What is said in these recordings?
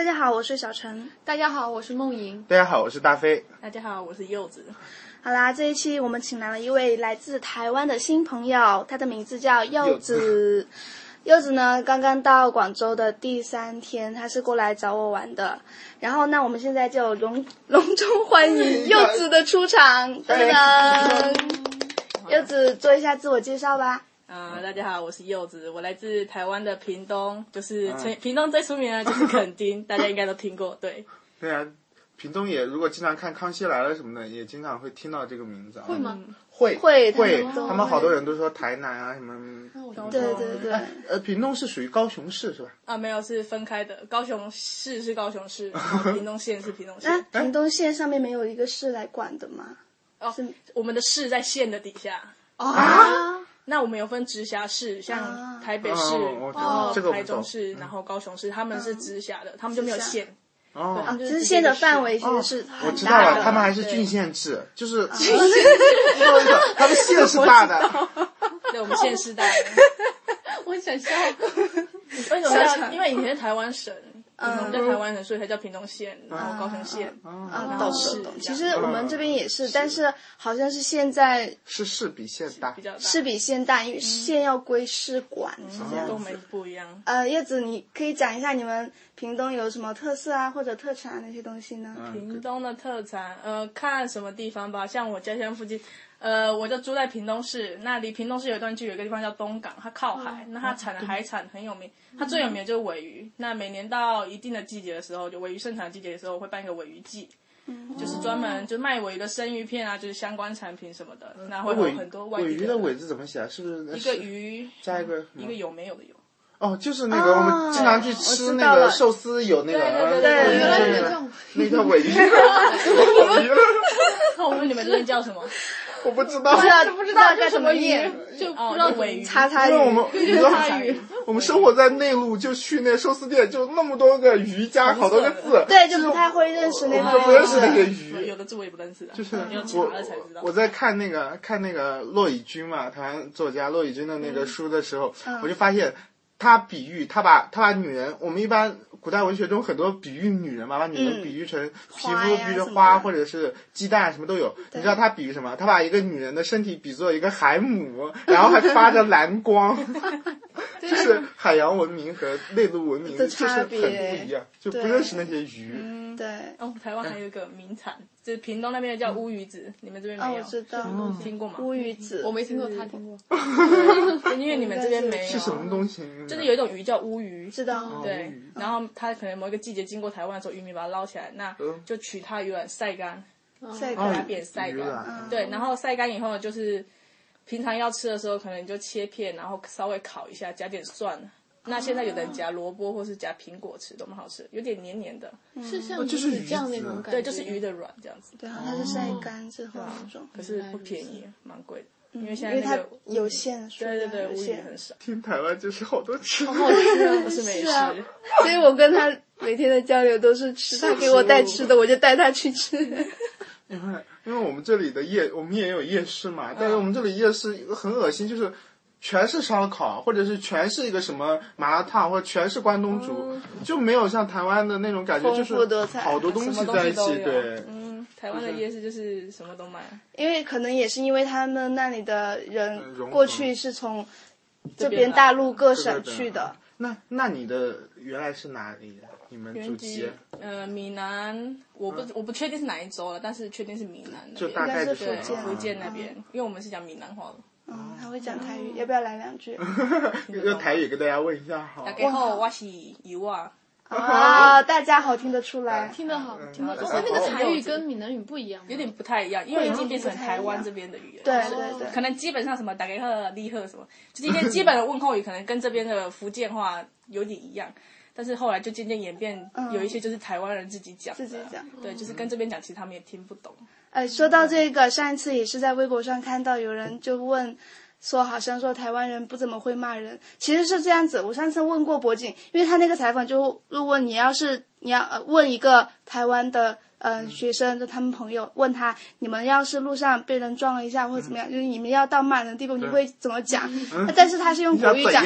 大家好，我是小陈。大家好，我是梦莹。大家好，我是大飞。大家好，我是柚子。好啦，这一期我们请来了一位来自台湾的新朋友，他的名字叫柚子。柚子呢，刚刚到广州的第三天，他是过来找我玩的。然后，那我们现在就隆 隆重欢迎柚子的出场，噔噔。柚子做一下自我介绍吧。啊，大家好，我是柚子，我来自台湾的屏东，就是屏东最出名的就是垦丁，大家应该都听过，对。对啊，屏东也如果经常看《康熙来了》什么的，也经常会听到这个名字。会吗？会会会，他们好多人都说台南啊什么。对对对。呃，屏东是属于高雄市是吧？啊，没有，是分开的。高雄市是高雄市，屏东县是屏东县。那屏东县上面没有一个市来管的吗？哦，我们的市在县的底下。啊。那我们有分直辖市，像台北市、然后台中市、然后高雄市，他们是直辖的，他们就没有县。哦，直县的范围其实是我知道了，他们还是郡县制，就是郡县制，他们县是大的，对，我们县是大的。我想笑，为什么要？因为以前是台湾省。嗯，在台湾的，所以才叫屏东县，然后高雄县。啊，懂懂懂。其实我们这边也是，但是好像是现在是市比县大，比较大，市比县大，因为县要归市管，是这样都没不一样。呃，叶子，你可以讲一下你们屏东有什么特色啊，或者特产那些东西呢？屏东的特产，呃，看什么地方吧，像我家乡附近。呃，我就住在屏东市，那离屏东市有一段距离，有个地方叫东港，它靠海，那它产的海产很有名，它最有名的就是尾鱼。那每年到一定的季节的时候，就尾鱼盛产季节的时候，会办一个尾鱼季，就是专门就卖尾鱼的生鱼片啊，就是相关产品什么的。那会有很多尾鱼的尾字怎么写啊？是不是一个鱼加一个一个有没有的有？哦，就是那个我们经常去吃那个寿司有那个，对对对，原来是叫那个尾鱼。那我们你们这边叫什么？我不知道，不知道不知道该怎么念，就不知道尾鱼。叉叉鱼。因为我们你知道，我们生活在内陆，就去那寿司店，就那么多个鱼加好多个字，对，就不太会认识那个，不认识那个鱼，有的字我也不认识。的，就是我我在看那个看那个骆以军嘛，台湾作家骆以军的那个书的时候，我就发现。他比喻，他把他把女人，我们一般古代文学中很多比喻女人嘛，把女人比喻成皮肤，比喻花或者是鸡蛋，什么都有。你知道他比喻什么？他把一个女人的身体比作一个海母，然后还发着蓝光，就是海洋文明和内陆文明就是很不一样，就不认识那些鱼。对，哦，台湾还有一个名产，就是屏东那边的叫乌鱼子，你们这边没有？我知道，听过吗？乌鱼子，我没听过，他听过。因为你们这边没有。是什么东西？就是有一种鱼叫乌鱼，知道？对，然后它可能某一个季节经过台湾的时候，渔民把它捞起来，那就取它鱼卵晒干，晒干扁晒干。对，然后晒干以后就是平常要吃的时候，可能就切片，然后稍微烤一下，加点蒜。那现在有的人夹萝卜或是夹苹果吃多么好吃，有点黏黏的，是像就是这样那种感觉，对，就是鱼的软这样子。对啊，它是晒干之后那种，可是不便宜，蛮贵的，因为现在它有限，对对对，物限很少。听台湾就是好多吃，好好吃啊，不是美食。所以我跟他每天的交流都是吃，他给我带吃的，我就带他去吃。因为因为我们这里的夜，我们也有夜市嘛，但是我们这里夜市很恶心，就是。全是烧烤，或者是全是一个什么麻辣烫，或者全是关东煮，就没有像台湾的那种感觉，就是好多东西在一起。对，嗯，台湾的夜市就是什么都卖。因为可能也是因为他们那里的人过去是从这边大陆各省去的。那那你的原来是哪里？你们祖籍？呃，闽南，我不我不确定是哪一州了，但是确定是闽南就大概是福建福建那边，因为我们是讲闽南话的。嗯，他会讲台语，要不要来两句？用台语跟大家问一下好。大家好，我是油啊。啊，大家好，听得出来，听得好，听得。那那个台语跟闽南语不一样，有点不太一样，因为已经变成台湾这边的语言。对对对。可能基本上什么大家好、你好什么，就一些基本的问候语可能跟这边的福建话有点一样，但是后来就渐渐演变，有一些就是台湾人自己讲。自己讲。对，就是跟这边讲，其实他们也听不懂。哎，说到这个，上一次也是在微博上看到有人就问，说好像说台湾人不怎么会骂人，其实是这样子。我上次问过博景，因为他那个采访就如果你要是你要问一个台湾的嗯学生，就他们朋友问他，你们要是路上被人撞了一下或者怎么样，就是你们要到骂人的地步，你会怎么讲？但是他是用国语讲，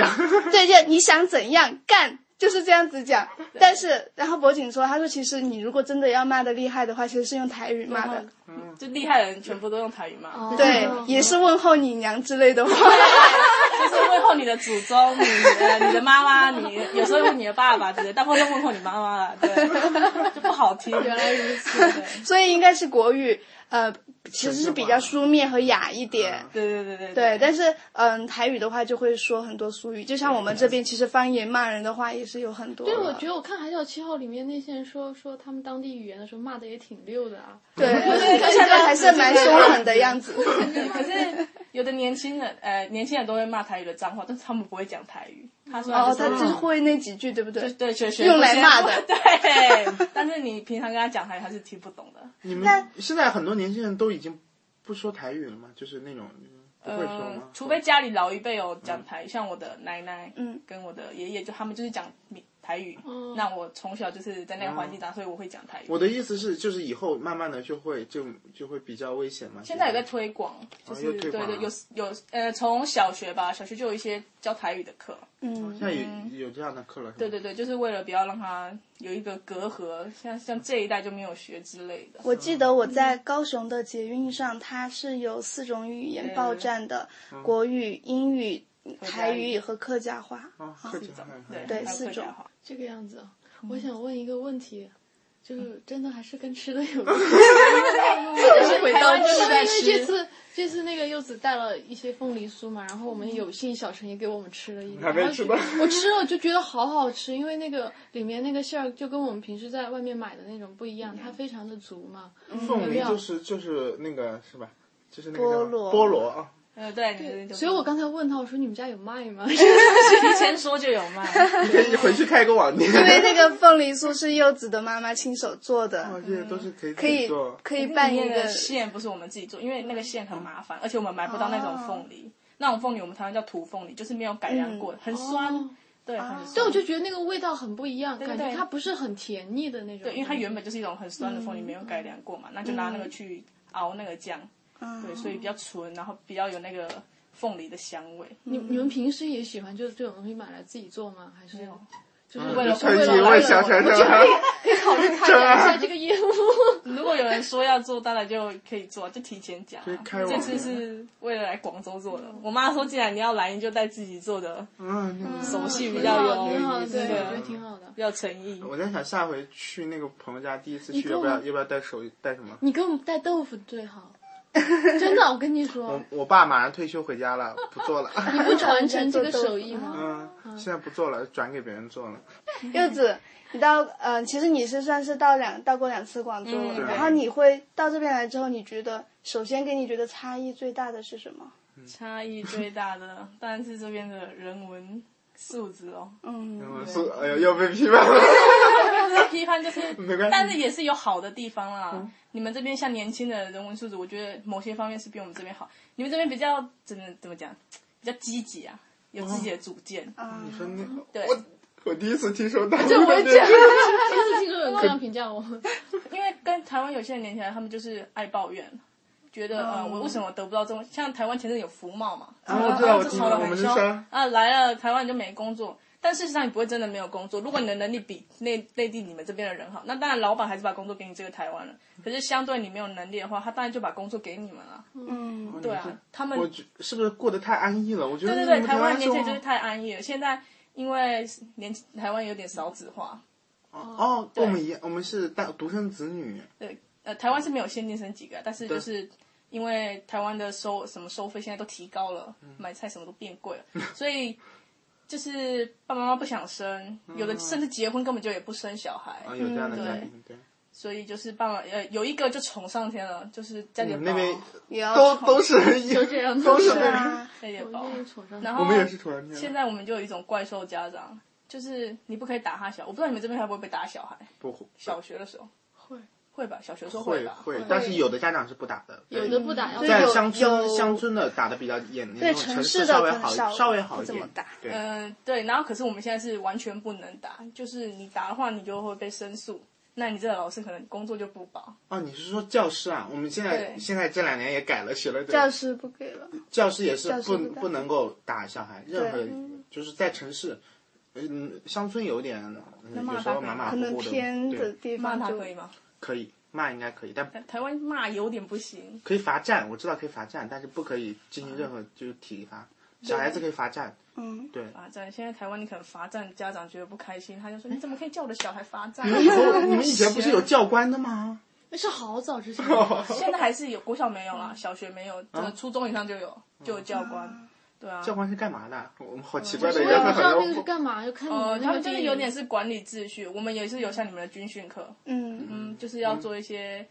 对，就你想怎样干就是这样子讲。但是，然后博景说，他说其实你如果真的要骂的厉害的话，其实是用台语骂的。就厉害的人全部都用台语骂。对，也是问候你娘之类的话。就是问候你的祖宗，你的你的妈妈，你有时候问你的爸爸之类，大部分都问候你妈妈了，对，就不好听。原来如此，所以应该是国语。呃，其实是比较书面和雅一点，对对对对对。但是，嗯，台语的话就会说很多俗语，就像我们这边其实方言骂人的话也是有很多。对，我觉得我看《海角七号》里面那些人说说他们当地语言的时候骂的也挺溜的啊。对，现在还是蛮凶狠的样子。可是有的年轻人，呃，年轻人都会骂台语的脏话，但是他们不会讲台语。他说哦，他就是会那几句，对不对？对，学学用来骂的。对，但是你平常跟他讲台语，他是听不懂的。你们现在很多年轻人都已经不说台语了吗？就是那种不会说吗？除非家里老一辈有讲台，像我的奶奶，嗯，跟我的爷爷，就他们就是讲台语。那我从小就是在那个环境长，所以我会讲台语。我的意思是，就是以后慢慢的就会就就会比较危险嘛。现在有在推广，就是对对，有有呃，从小学吧，小学就有一些教台语的课。嗯，现在有有这样的课了。对对对，就是为了不要让他有一个隔阂，像像这一代就没有学之类的。我记得我在高雄的捷运上，它是有四种语言报站的：国语、英语、台语和客家话。啊，客家话，对，四种。这个样子，我想问一个问题。就是真的还是跟吃的有关，是回到就是因为这次这次那个柚子带了一些凤梨酥嘛，然后我们有幸小陈也给我们吃了一点，还没吃吧？我吃了就觉得好好吃，因为那个里面那个馅儿就跟我们平时在外面买的那种不一样，它非常的足嘛。凤梨就是就是那个是吧？就是那个菠萝菠萝啊。呃，对对，所以我刚才问他，我说你们家有卖吗？提前说就有卖，你可以回去开个网店。因为那个凤梨酥是柚子的妈妈亲手做的，这些都是可以可以可以办一个馅，不是我们自己做，因为那个馅很麻烦，而且我们买不到那种凤梨，那种凤梨我们台湾叫土凤梨，就是没有改良过，很酸，对，很酸。对，我就觉得那个味道很不一样，感觉它不是很甜腻的那种。对，因为它原本就是一种很酸的凤梨，没有改良过嘛，那就拿那个去熬那个酱，对，所以比较纯，然后比较有那个。凤梨的香味，你你们平时也喜欢就是这种东西买来自己做吗？还是就是为了为了为小陈是吧？可以考虑开展一下这个业务。如果有人说要做，当然就可以做，就提前讲。这次是为了来广州做的。我妈说，既然你要来，你就带自己做的，嗯，手气比较有，对，我觉得挺好的，比较诚意。我在想下回去那个朋友家，第一次去要不要要不要带手带什么？你给我们带豆腐最好。真的，我跟你说，我我爸马上退休回家了，不做了。你不传承 这个手艺吗？嗯，现在不做了，转给别人做了。柚子，你到嗯，其实你是算是到两到过两次广州了，然后你会到这边来之后，你觉得首先给你觉得差异最大的是什么？差异最大的当然是这边的人文素质哦。嗯，素哎呀，要被批判了。批判就是，但是也是有好的地方啦。你们这边像年轻的人文素质，我觉得某些方面是比我们这边好。你们这边比较怎么怎么讲，比较积极啊，有自己的主见。你说那个，对，我我第一次听说到，就我讲，第一次听说有这样评价我。因为跟台湾有些人连起来，他们就是爱抱怨，觉得呃，我为什么得不到这种？像台湾前阵有福茂嘛，然后就炒得很凶啊，来了台湾就没工作。但事实上，你不会真的没有工作。如果你的能力比内内地你们这边的人好，那当然老板还是把工作给你这个台湾了。可是相对你没有能力的话，他当然就把工作给你们了。嗯，对啊，他们是不是过得太安逸了？我觉得对对对，台湾年轻人就是太安逸了。现在因为年台湾有点少子化。哦，跟我们一样，我们是大独生子女。对，呃，台湾是没有限定生几个，但是就是因为台湾的收什么收费现在都提高了，买菜什么都变贵了，所以。就是爸爸妈妈不想生，有的甚至结婚根本就也不生小孩，有这样的家庭，对。所以就是爸爸呃有一个就宠上天了，就是家里那边都都是 就这样，都是啊，家里宝。然后我们也是宠上天。现在我们就有一种怪兽家长，就是你不可以打他小，我不知道你们这边会不会被打小孩？不会，小学的时候会。吧，小学时候会吧，会，但是有的家长是不打的，有的不打，在乡村乡村的打的比较严，对城市的稍微好稍微好一点。对，嗯，对，然后可是我们现在是完全不能打，就是你打的话，你就会被申诉，那你这个老师可能工作就不保。哦，你是说教师啊？我们现在现在这两年也改了，写了教师不给了，教师也是不不能够打小孩，任何就是在城市。嗯，乡村有点，嗯有时候马马可能虎虎的，偏的地方就他可以吗？可以骂应该可以，但台湾骂有点不行，可以罚站，我知道可以罚站，但是不可以进行任何就是体罚。小孩子可以罚站，嗯，对。罚站。现在台湾你可能罚站，家长觉得不开心，他就说 你怎么可以叫我的小孩罚站？你们以后你们以前不是有教官的吗？那是好早之前，现在还是有，国小没有啦，小学没有，这个初中以上就有，就有教官。对啊，教官是干嘛的？我们好奇怪的我一个很也不知道那个是。干嘛，就看你呃，们那个他们就是有点是管理秩序，我们也是有像你们的军训课，嗯嗯，就是要做一些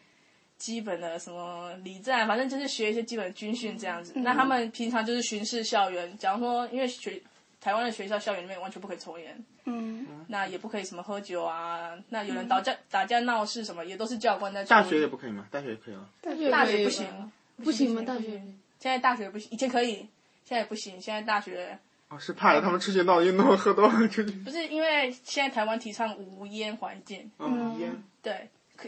基本的什么礼战，反正就是学一些基本的军训这样子。那他们平常就是巡视校园，假如说因为学台湾的学校校园里面完全不可以抽烟，嗯，那也不可以什么喝酒啊，那有人打架、打架闹事什么，也都是教官在。大学也不可以吗？大学也可以啊。大学不行，不行吗？大学现在大学不行，以前可以，现在也不行。现在大学哦，是怕了他们出去闹运动喝多了出去。不是因为现在台湾提倡无烟环境，嗯，烟。对，可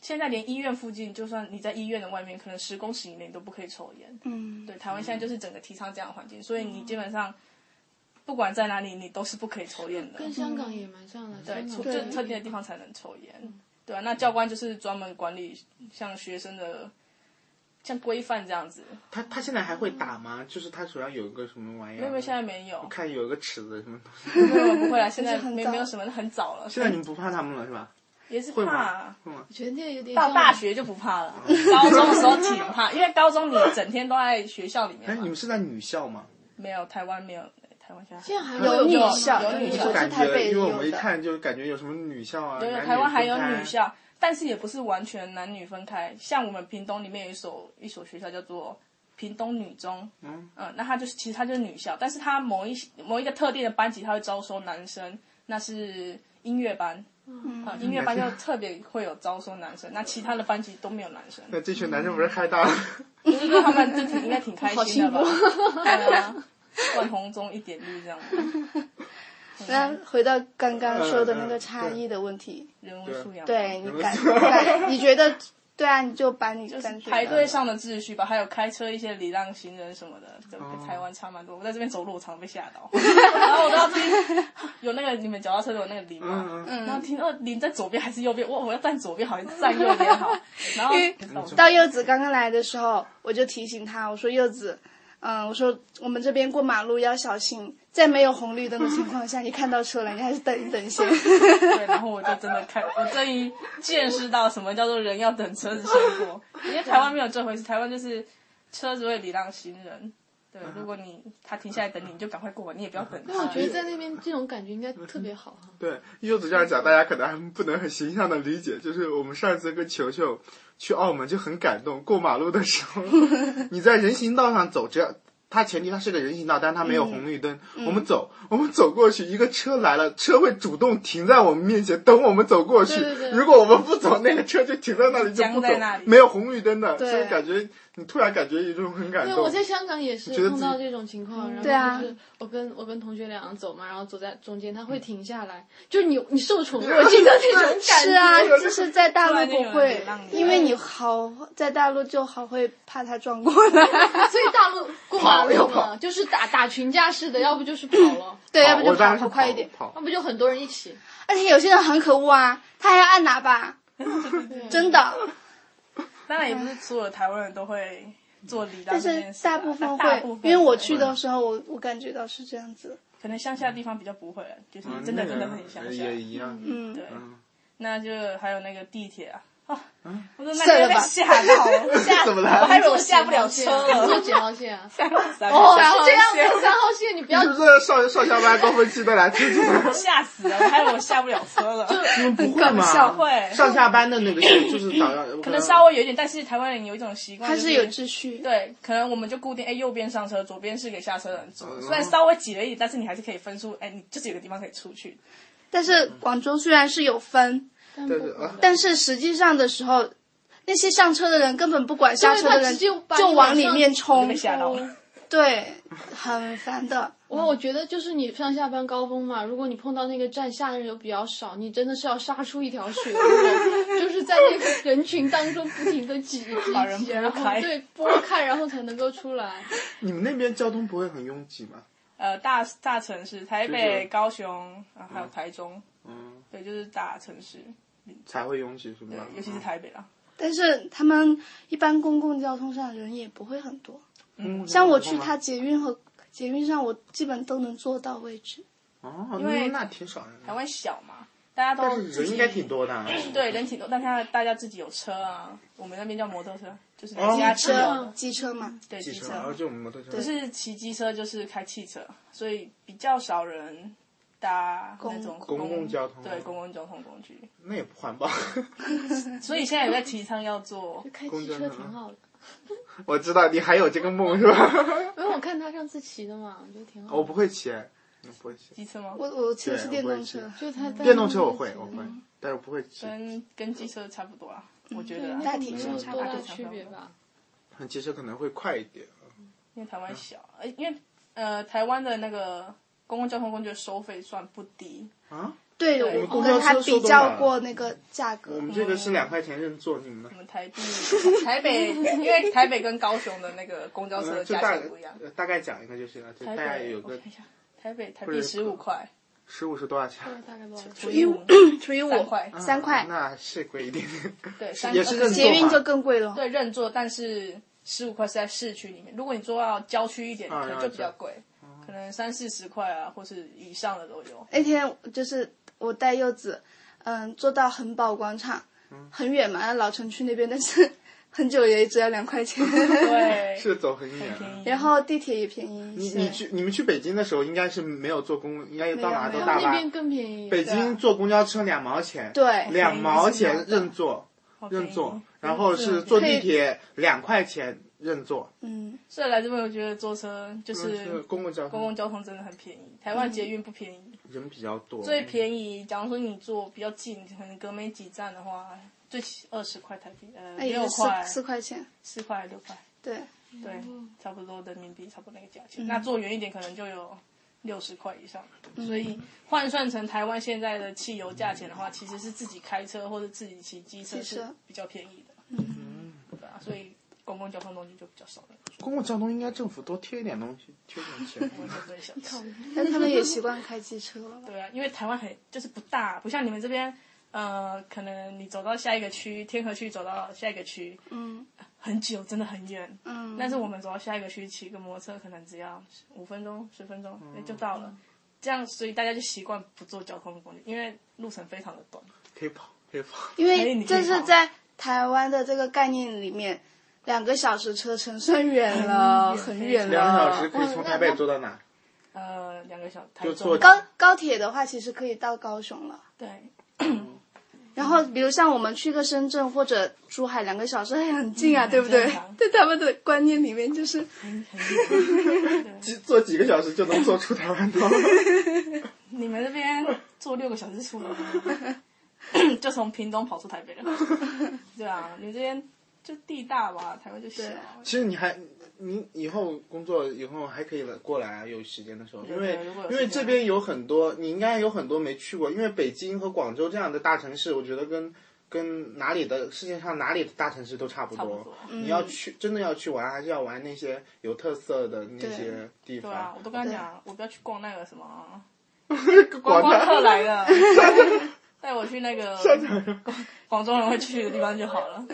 现在连医院附近，就算你在医院的外面，可能十公尺以内都不可以抽烟。嗯，对，台湾现在就是整个提倡这样的环境，所以你基本上不管在哪里，你都是不可以抽烟的。跟香港也蛮像的，对，就特定的地方才能抽烟。对啊，那教官就是专门管理像学生的像规范这样子。他他现在还会打吗？就是他手上有一个什么玩意儿？没有现在没有，我看有一个尺子什么东西。不会不会啦，现在 没没有什么，很早了。现在你们不怕他们了是吧？也是会吗怕，我觉得那个有点到大学就不怕了，高中的时候挺怕，因为高中你整天都在学校里面哎，嘛你。们是在女校吗？没有台湾没有，台湾现在还有女校有女校就感觉，因为我。们一看就感觉有什么女校啊，对台湾还有女校，但是也不是完全男女分开。像我们屏东里面有一所一所学校叫做屏东女中，嗯嗯那它就是其实它就是女校，但是它某一某一个特定的班级，它会招收男生，那是音乐班。嗯，音乐班就特别会有招收男生，那其他的班级都没有男生，那这群男生不是嗨大了？就是说他们就挺应该挺开心的吧 幸？对啊，万红中一点绿这样，那回到刚刚说的那个差异的问题，人物素养。对你感感，你觉得对啊，你就把你感觉排队上的秩序吧，还有开车一些礼让行人什么的，这跟台湾差蛮多。我在这边走路，我常常被吓到，然后我都要听有那个你们脚踏车有那个铃嘛，然后听到铃在左边还是右边，我我要站左边好还是站右边好？然后到柚子刚刚来的时候，我就提醒他，我说柚子，嗯，我说我们这边过马路要小心，在没有红绿灯的情况下，你看到车了，你还是等一等先。对，然后我就真的看，我终于见识到什么叫做人要等车子先过，因为台湾没有这回事，台湾就是车子会礼让行人。对，如果你他停下来等你，你就赶快过，你也不要等他。那我觉得在那边这种感觉应该特别好哈。对，柚子这样讲，大家可能还不能很形象的理解。就是我们上次跟球球去澳门就很感动，过马路的时候，你在人行道上走，只要它前提它是个人行道，但是它没有红绿灯，我们走，我们走过去，一个车来了，车会主动停在我们面前等我们走过去。对对对如果我们不走，那个车就停在那里就不走在那里，没有红绿灯的，所以感觉你突然感觉有一种很感对，我在香港也是碰到这种情况，然后就是我跟我跟同学两个走嘛，然后走在中间，他会停下来，就是你你受宠若惊的那种 感觉。是啊，就是在大陆不会因为你好在大陆就好会怕他撞过来。所以大陆 过马路嘛，就是打打群架似的，要不就是跑了，对，要不就跑跑快一点。跑要不就很多人一起。而且有些人很可恶啊，他还要按喇叭，真的。当然也不是所有台湾人都会做礼让但是这件事啊，大部分会大部，分因为我去的时候，我我感觉到是这样子。可能乡下地方比较不会，就是嗯真的真的很乡下也。一样。嗯，对，嗯那就还有那个地铁啊，啊，我说那算了吧天被吓到了，吓怎么了我还以为我下不了车坐了。几号线啊？三哦，三是这样子，三号线你不要是不是上上下班高峰期都来出去的？吓死了，我还以为我下不了车了。你们不会吗？上下班的那个线就是早上，可能稍微有一点，但是台湾人有一种习惯，就是它有秩序。对，可能我们就固定，哎，右边上车，左边是给下车的人坐。嗯虽然稍微挤了一点，但是你还是可以分出，哎，你就是有个地方可以出去。但是广州虽然是有分，但对对啊。但是实际上的时候，那些上车的人根本不管下车的人，就往里面冲被，吓到了。对，很烦的。我我觉得就是你上下班高峰嘛，如果你碰到那个站下的人又比较少，你真的是要杀出一条血路，就是在那个人群当中不停的挤挤挤，然后对拨开，然后才能够出来。你们那边交通不会很拥挤吗？呃大大城市，台北、高雄啊，还有台中，嗯，对，就是大城市，才会拥挤是对吧？，尤其是台北啊。但是他们一般公共交通上人也不会很多，嗯像我去他捷运和捷运上，我基本都能坐到位置。哦，因为那挺少的。台湾小嘛，大家都自己是人应该挺多的啊。对，人挺多，但是大家自己有车啊，我们那边叫摩托车，就是家骑车的，机车嘛，对，机车。然后就我们摩托车。可是骑机车就是开汽车，所以比较少人搭那种公共交通对公共交通工具。那也不环保。所以现在有在提倡要做，开汽车挺好的，我知道你还有这个梦是吧？因为我看他上次骑的嘛，我觉得挺好的。我不会骑，我不会骑。机车吗？我我骑的是电动车，就他电动车我会，我会，但是我不会骑。跟跟机车差不多啊，我觉得大体没上差不多区别吧？机车可能会快一点。因为台湾小，呃，因为呃台湾的那个公共交通工具的收费算不低，啊？对，我我公交跟他车比较过那个价格我。们这个是两块钱认座，你们呢我？们台币、台北，因为台北跟高雄的那个公交车的价就大钱不一样。呃 大概讲一个就行了，就台大概北有个台北台币十五块，十五是多少钱？大概多少？除以五，除以五 块，三块，那是贵一点点。对，三也是认捷运就更贵了。对认座，但是十五块是在市区里面，如果你坐到郊区一点，啊可能就比较贵，可能三四十块啊，或是以上的都有。那天就是我带柚子，嗯，坐到恒宝广场，很远嘛，老城区那边，但是 很久也只要两块钱。对，是走很远。便宜。然后地铁也便宜。你你去你们去北京的时候，应该是没有坐公，应该到哪都大巴那边。更便宜。北京坐公交车两毛钱，对两毛钱认座好便宜认座，然后是坐地铁两块钱认坐，嗯，所以来这边我觉得坐车就是是公共交公共交通真的很便宜，台湾捷运不便宜。人比较多，最便宜，假如说你坐比较近，可能隔没几站的话，最起二十块台币，呃，六块。四，块钱。四块六块，对，对，差不多人民币，差不多那个价钱。那坐远一点，可能就有六十块以上。所以换算成台湾现在的汽油价钱的话，其实是自己开车或者自己骑机车。是比较便宜的。嗯，对啊，所以公共交通东西就比较少了。公共交通应该政府多贴一点东西，贴点钱。我就在想，但他们也习惯开汽车了。对啊，因为台湾很就是不大，不像你们这边，呃，可能你走到下一个区，天河区走到下一个区，嗯很久，真的很远。嗯，但是我们走到下一个区，骑个摩托车可能只要五分钟、十分钟，哎、就到了。这样，所以大家就习惯不坐交通工具，因为路程非常的短。可以跑，可以跑。因哎为这是在台湾的这个概念里面，两个小时车程算远了，很远了两个小时。可以从台北坐到哪？呃，两个小就坐高高铁的话，其实可以到高雄了。对，然后，比如像我们去个深圳或者珠海，两个小时，哎，很近啊，对不对？在 他们的观念里面，就是 坐几个小时就能坐出台湾岛。你们那边坐六个小时出门，就从屏东跑出台北了。对啊，你们这边就地大吧，台湾就小。其实你还，你以后工作以后还可以来过来啊，有时间的时候，因为因为这边有很多，你应该有很多没去过，因为北京和广州这样的大城市，我觉得跟跟哪里的世界上哪里的大城市都差不多。不多。你要去真的要去玩，还是要玩那些有特色的那些地对啊方，。我都跟他讲，我不要去逛那个什么观 广光州客来的，带我去那个 广广州人会去的地方就好了。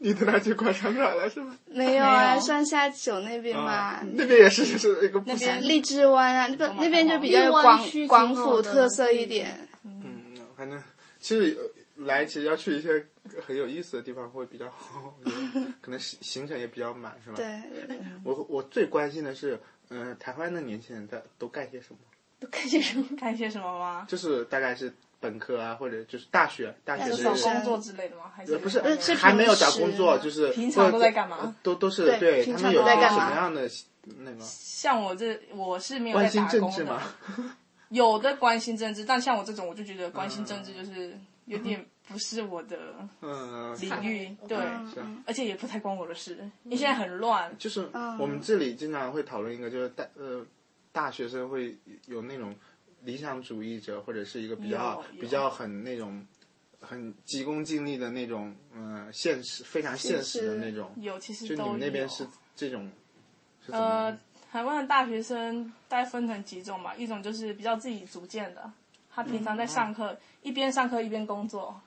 你带他去逛商场了是吗？没有啊，上下九那边嘛啊，，那边也是就是一个不那边荔枝湾啊，那边那边就比较有广广府特色一点。嗯，反正其实呃来其实要去一些很有意思的地方会比较好，可能行行程也比较满，是吧？对，我我最关心的是，嗯、台湾的年轻人在都干些什么？都干些什么？干些什么吗？就是大概是本科啊，或者就是大学，大学是就找工作之类的吗？还是呃不是呃是还没有找工作，就是平常都在干嘛呃都都是对对平常他们有些都在干嘛什么样的那个像我这我是没有在关心打工治吗，？有的关心政治，但像我这种，我就觉得关心政治就是有点不是我的嗯，领域，对，而且也不太关我的事，因为现在很乱。就是嗯我们这里经常会讨论一个，就是大呃大学生会有那种理想主义者，或者是一个比较比较很那种很急功近利的那种，嗯、现实非常现实的那种。有，其实就你。们那边是这种是呃样？，台湾的大学生大概分成几种吧，一种就是比较自己组建的，他平常在上课，一边上课一边工作，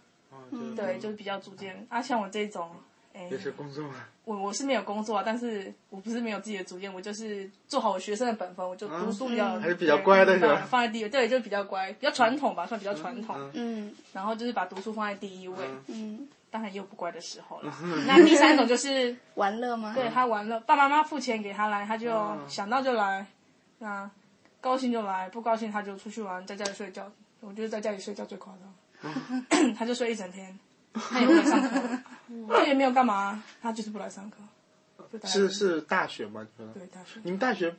嗯，对，就是比较组建。啊，像我这种，哎，也是工作吗。我我是没有工作啊，但是我不是没有自己的主见，我就是做好我学生的本分，我就读书比较、嗯还是比较乖的是吧？对放在第一位，对，就是比较乖，比较传统吧，算比较传统。嗯。然后就是把读书放在第一位，嗯，当然也有不乖的时候了。那第三种就是 玩乐吗？对他玩乐，爸爸妈妈付钱给他来，他就嗯想到就来，那高兴就来，不高兴他就出去玩，在家里睡觉。我觉得在家里睡觉最夸张，他就睡一整天，他也不来上课，他也没有干嘛，他就是不来上课。是是大学吗？你说？对大学，你们大学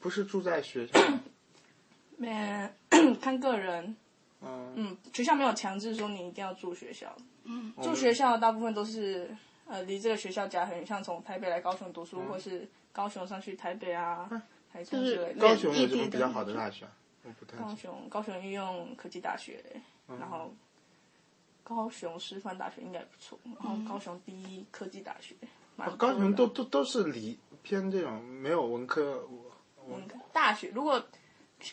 不是住在学校吗？没 看个人，嗯，嗯，学校没有强制说你一定要住学校，嗯，住学校大部分都是呃离这个学校家很远，像从台北来高雄读书，或是高雄上去台北啊、台中之类的。高雄有什么比较好的大学啊？我不太。高雄高雄应用科技大学，然后高雄师范大学应该也不错，然后高雄第一科技大学，高雄都都都是理偏这种没有文科，文。科大学，如果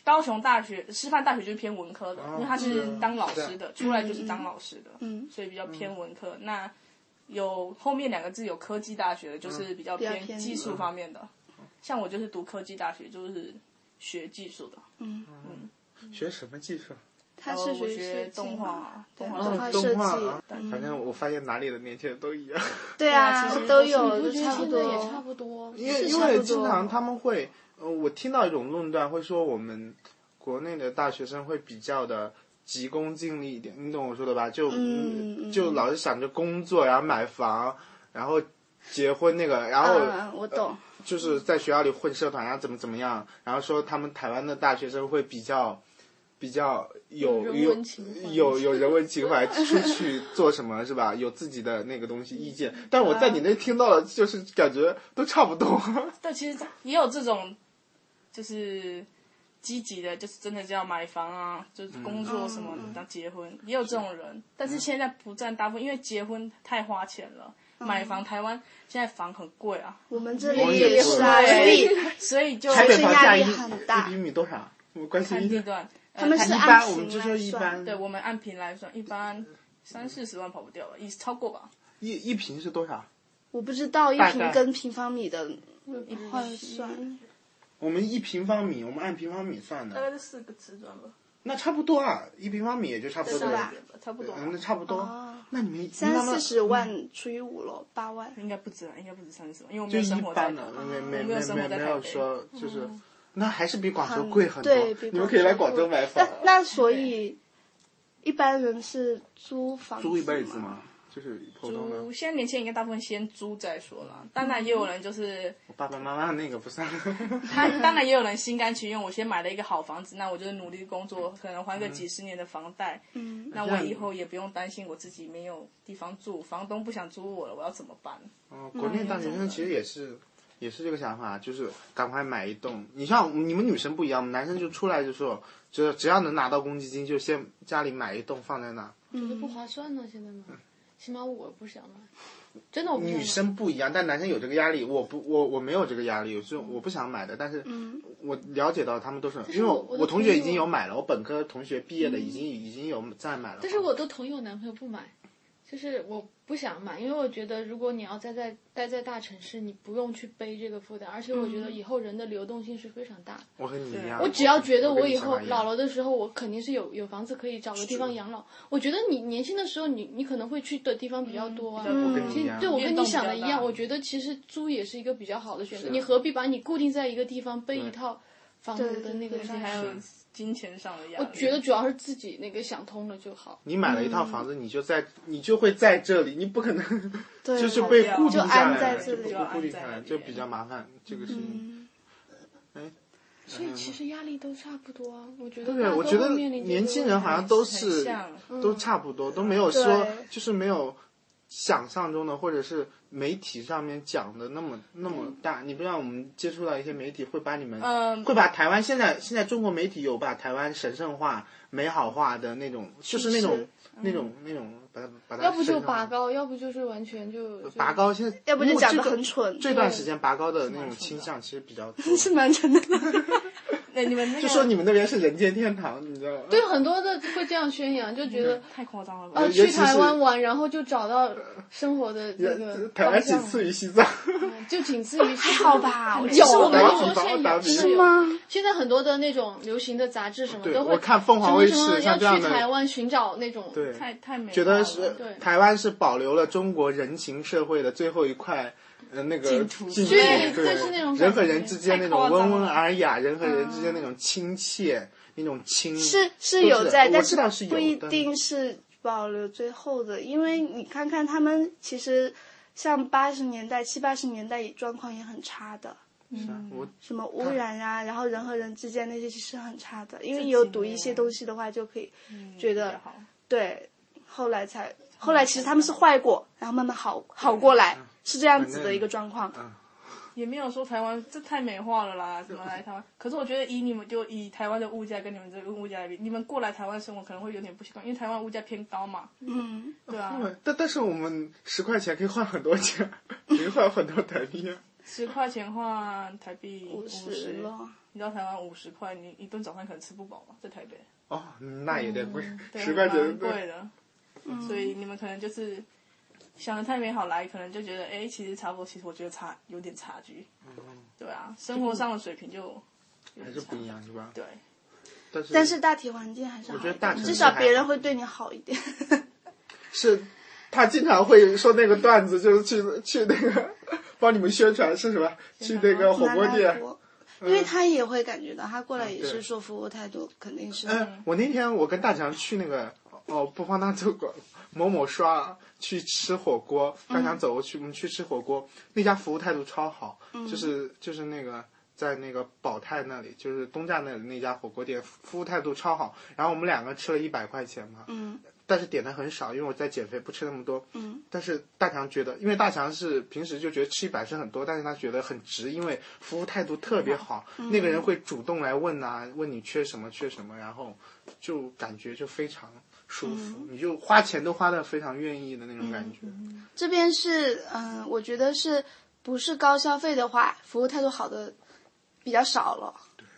高雄大学师范大学就是偏文科的，因为他是当老师的，出来就是当老师的，嗯。所以比较偏文科。那有后面两个字有科技大学的，就是比较偏偏技术方面的。像我就是读科技大学，就是学技术的。嗯。嗯。学什么技术？他是学动画，动画对动画反正我发现哪里的年轻人都一样，对啊其实，都有，就不觉得差不多也差多。不多？因为因为经常他们会，呃，我听到一种论断，会说我们国内的大学生会比较的急功近利一点，你懂我说的吧？就嗯嗯就老是想着工作，然后买房，然后结婚那个，然后嗯，我懂。就是在学校里混社团啊，怎么怎么样，然后说他们台湾的大学生会比较比较有有有有有人文情怀，出去做什么是吧？有自己的那个东西意见，但我在你那听到了，就是感觉都差不多。但，其实也有这种，就是积极的，就是真的是要买房啊，就是工作什么的，要结婚，也有这种人。但是现在不占大部分，因为结婚太花钱了。买房，台湾现在房很贵啊，我们这我里也是所以所以就台北是压力房价一很大一平米多少？我关心一下。看地段。他们是一按我们就说来算一般，对我们按平来算，一般三四十万跑不掉吧，也超过吧。一一平是多少？我不知道一大概平跟平方米的一换算。我们一平方米，我们按平方米算的，大概是四个瓷砖吧，那差不多啊，一平方米也就差不多了是吧。差不多吧。嗯，那差不多。哦那你们三四十万除以五咯，八万。应该不止啊，应该不止三四十万，因为我没就一有生活在般的，没没没我没有生活没没有在台北。说就是，那还是比广州贵很多对，比。你们可以来广州买房那，那所以一般人是租房租一辈子？吗？就是普通。租，现在年轻人应该大部分先租再说了。当然也有人就是我爸爸妈妈那个不算。他，当然也有人心甘情愿，我先买了一个好房子，那我就是努力工作，可能还个几十年的房贷，嗯，那我以后也不用担心我自己没有地方住，房东不想租我了，我要怎么办？哦，国内大学生其实也是。也是这个想法，就是赶快买一栋。你像你们女生不一样，我们男生就出来就说，只只要能拿到公积金，就先家里买一栋放在那。觉得不划算呢，现在买，起码我不想买，真的我不想买女生不一样，但男生有这个压力，我不，我我没有这个压力，就我不想买的，但是我了解到他们都是，因为我我我同学已经有买了，我本科同学毕业的已经已经有在买了。但是我都同意我男朋友不买，就是我不想买，因为我觉得如果你要待在待在大城市，你不用去背这个负担，而且我觉得以后人的流动性是非常大的。我和你一样，我只要觉得我以后老了的时候，我肯定是有有房子可以找个地方养老。我觉得你年轻的时候，你你可能会去的地方比较多啊。我跟你一样，其实对我跟你想的一样，我觉得其实租也是一个比较好的选择。你何必把你固定在一个地方背一套房子的那个对对对还有金钱上的压力。我觉得主要是自己那个想通了就好。你买了一套房子，你就在你就会在这里，你不可能 对，就是被固定就下来了，安在这里就不固定下来，就比较麻烦这个事情。嗯，所以其实压力都差不多啊，我觉得对，我觉得年轻人好像都是都差不多，都没有说就是没有想象中的，或者是媒体上面讲的那么那么大。你不知道我们接触到一些媒体，会把你们嗯。会把台湾现在现在中国媒体有把台湾神圣化、美好化的那种，就是那种那种那种把它把它要不不就拔高，要不就是完全就拔高，现在要不就讲的这个很蠢，这段时间拔高的那种倾向其实比较多。是蛮蠢的。那你们那个就说你们那边是人间天堂，你知道吗？对很多的会这样宣扬，就觉得太夸张了吧？呃去台湾玩，然后就找到生活的那个台湾仅，次于西藏，就仅次于还好吧？有我跟打个比你说现在有方打个比方真的吗？现在很多的那种流行的杂志什么都会我看凤凰卫视什么什么像这样的要去台湾寻找那种对，太太美了，觉得是台湾是保留了中国人情社会的最后一块。呃，那个净土净土对对就是那种人和人之间那种温文尔雅，人和人之间那种亲切，那种亲是是有在，但是不一定是保留最后的，因为你看看他们其实像八十年代、七八十年代状况也很差的，是啊我什么污染呀、然后人和人之间那些其实很差的，因为有读一些东西的话，就可以觉得。对，后来才后来其实他们是坏过，然后慢慢好好过来，是这样子的一个状况。也没有说台湾这太美化了啦，怎么来台湾？可是我觉得以你们就以台湾的物价跟你们这个物价来比，你们过来台湾生活可能会有点不习惯，因为台湾物价偏高嘛。嗯，对啊，对但但是我们十块钱可以换很多钱，可以换很多台币啊。十块钱换台币五五十。你知道台湾五十块，你一顿早餐可能吃不饱吧？在台北，哦，那有点贵，对十块钱蛮贵的。所以你们可能就是想的太美好来，可能就觉得哎，其实差不多。其实我觉得差有点差距。对啊，生活上的水平就还是不一。样，是吧？对，但是但是大体环境还是好，我觉得大至少别人会对你好一点。是，他经常会说那个段子，就是去去那个帮你们宣传是什么？去那个火锅店。因为他也会感觉到，他过来也是说服务态度肯定是。嗯，我那天我跟大强去那个哦，不放他做广某某刷去吃火锅，大强走过去，我们去吃火锅，那家服务态度超好，就是就是那个。在那个宝泰那里，就是东站那里那家火锅店，服务态度超好。然后我们两个吃了一百块钱嘛，嗯但是点的很少，因为我在减肥，不吃那么多。嗯，但是大强觉得，因为大强是平时就觉得吃一百是很多，但是他觉得很值，因为服务态度特别好，那个人会主动来问啊，问你缺什么缺什么，然后就感觉就非常舒服，你就花钱都花的非常愿意的那种感觉。这边是嗯、我觉得是不是高消费的话，服务态度好的比较少了，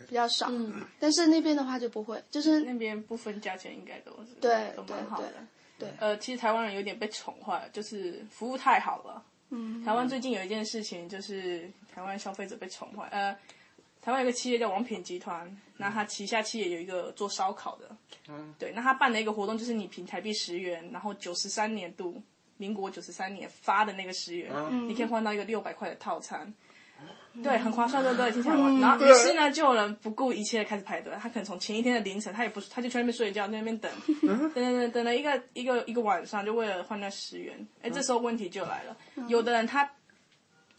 比较少。嗯，但是那边的话就不会，就是那边不分价钱应该都是对都蛮好的。对对呃，其实台湾人有点被宠坏了，就是服务太好了。嗯台湾最近有一件事情，就是台湾消费者被宠坏。呃，台湾有一个企业叫王品集团，那他旗下企业有一个做烧烤的，嗯，对，那他办的一个活动就是你凭台币十元，然后九十三年度，民国九十三年发的那个十元，你可以换到一个六百块的套餐。对，很划算，对不对？听起来很划算。然后于是呢，就有人不顾一切的开始排队。他可能从前一天的凌晨，他也不，他就去那边睡觉，在那边等，等等等等了一个一个一个晚上，就为了换那十元。哎，这时候问题就来了，有的人他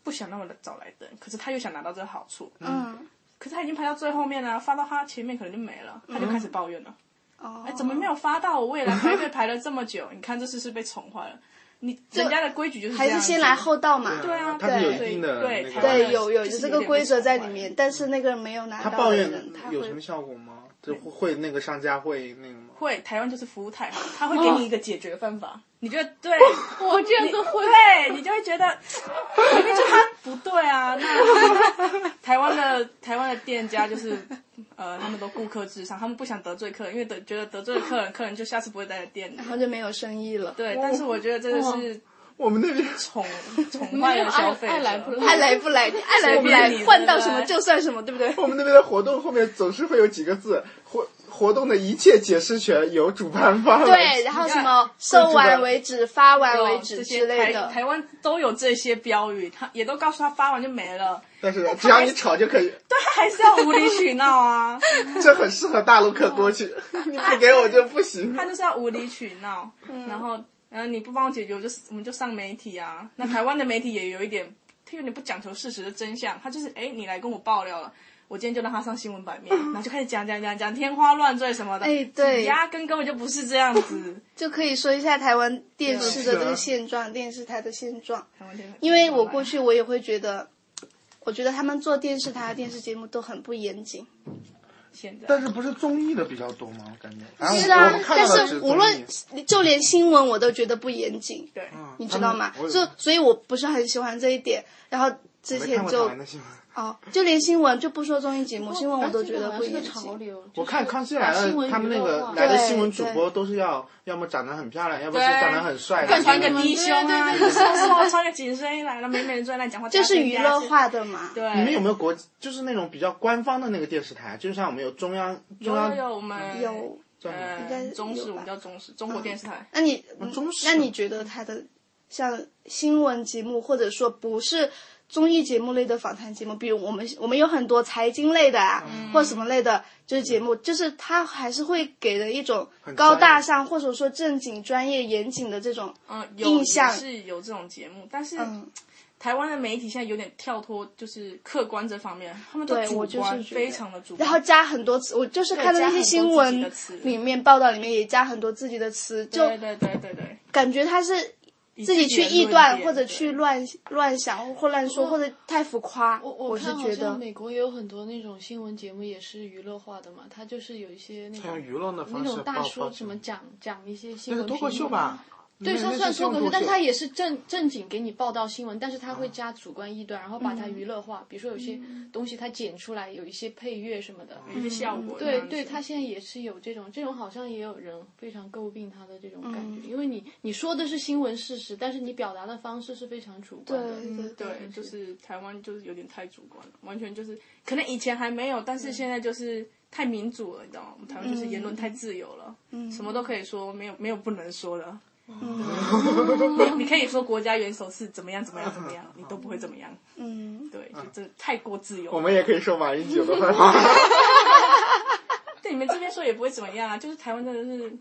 不想那么早来等，可是他又想拿到这个好处，嗯可是他已经排到最后面了，发到他前面可能就没了，他就开始抱怨了。哦，哎，怎么没有发到？我未来排队排了这么久，你看这次是被宠坏了。你人家的规矩就是还是先来后到嘛？对啊，他们有对一定的对那个对，有有有这个规则在里。面但是那个没有拿到他抱怨的，他有什么效果吗？就会会那个商家会那个吗？会，台湾就是服务太好，他会给你一个解决方法，你觉得对，我这样子会对你就会觉得明明就他不对啊。那 台湾的台湾的店家就是呃，他们都顾客至上，他们不想得罪客人，因为得觉得得罪了客人，客人就下次不会待在店里。然后就没有生意了。对，但是我觉得这个是我们那边宠宠 坏了消费者，爱来不来爱来不来，爱来不来你，换到什么就算什么，对不对？我们那边的活动后面总是会有几个字：活活动的一切解释权由主办方对，然后什么售完为止、发完为止之类的台。台湾都有这些标语，他也都告诉他发完就没了，但是只要你吵就可以，对他还是要无理取闹啊，这很适合大陆客过去。你不给我就不行。他就是要无理取闹，然后然后你不帮我解决，我就我们就上媒体啊。那台湾的媒体也有一点，他有点不讲求事实的真相，他就是哎，你来跟我爆料了。我今天就让他上新闻版面，然后就开始讲讲讲讲天花乱坠什么的，哎对压根根本就不是这样子。就可以说一下台湾电视的这个现状，电视台的现状。台湾电视因为我过去我也会觉得，我觉得他们做电视台的电视节目都很不严谨。现在。但是不是综艺的比较多吗？我感觉。是啊但是无论就连新闻我都觉得不严谨，对，你知道吗就所以我不是很喜欢这一点。然后之前就。哦，就连新闻就不说综艺节目，新闻我都觉得不是个。潮流。我看《康熙来了》，他们那个来来的新闻对对主播都是要要么长得很漂亮，要么是长得很帅的。穿个低胸啊，对对对是吧？穿个紧身衣来了，美美的坐在那讲话，这是娱乐化的嘛？对，你们有没有国就是那种比较官方的那个电视台？就像我们有中央中央有有，我们有。叫什么呃应该中视，吧我们叫中视，中国电视台。那你中视那你觉得他的像新闻节目，或者说不是综艺节目类的访谈节目，比如我们我们有很多财经类的啊，嗯。或什么类的，就是节目，就是它还是会给人一种高大上或者说正经、专业、严谨的这种嗯，印象。也是有这种节目，但是嗯。台湾的媒体现在有点跳脱，就是客观这方面，他们都主对我就是观，非常的主观。然后加很多词，我就是看到那些新闻里面报道里面也加很多自己的词，就对对对对对，感觉他是以自己去臆断或者去乱乱想或乱说或者太浮夸，我我是看好觉得像美国也有很多那种新闻节目也是娱乐化的嘛，它就是有一些那种娱乐的方式那种大叔什么讲讲一些新闻那个脱口评论秀吧？对，它那那算脱口秀，但是他也是正正经给你报道新闻，但是它啊会加主观臆断，然后把嗯它娱乐化。比如说有些东西他剪出来，有一些配乐什么的。有一些效果对。对，他现在也是有这种，这种好像也有人非常诟病他的这种感嗯觉，因为你你说的是新闻事实，但是你表达的方式是非常主观的。对对对，就是台湾就是有点太主观了，完全就是可能以前还没有，但是现在就是太民主了，你知道吗？我们台湾就是言论太自由了，嗯什么都可以说，没有没有不能说的。嗯你 你可以说国家元首是怎么样怎么样怎么样，你都不会怎么样。嗯，对，就这太过自由。我们也可以说马英九的坏话。对你们这边说也不会怎么样啊，就是台湾真的是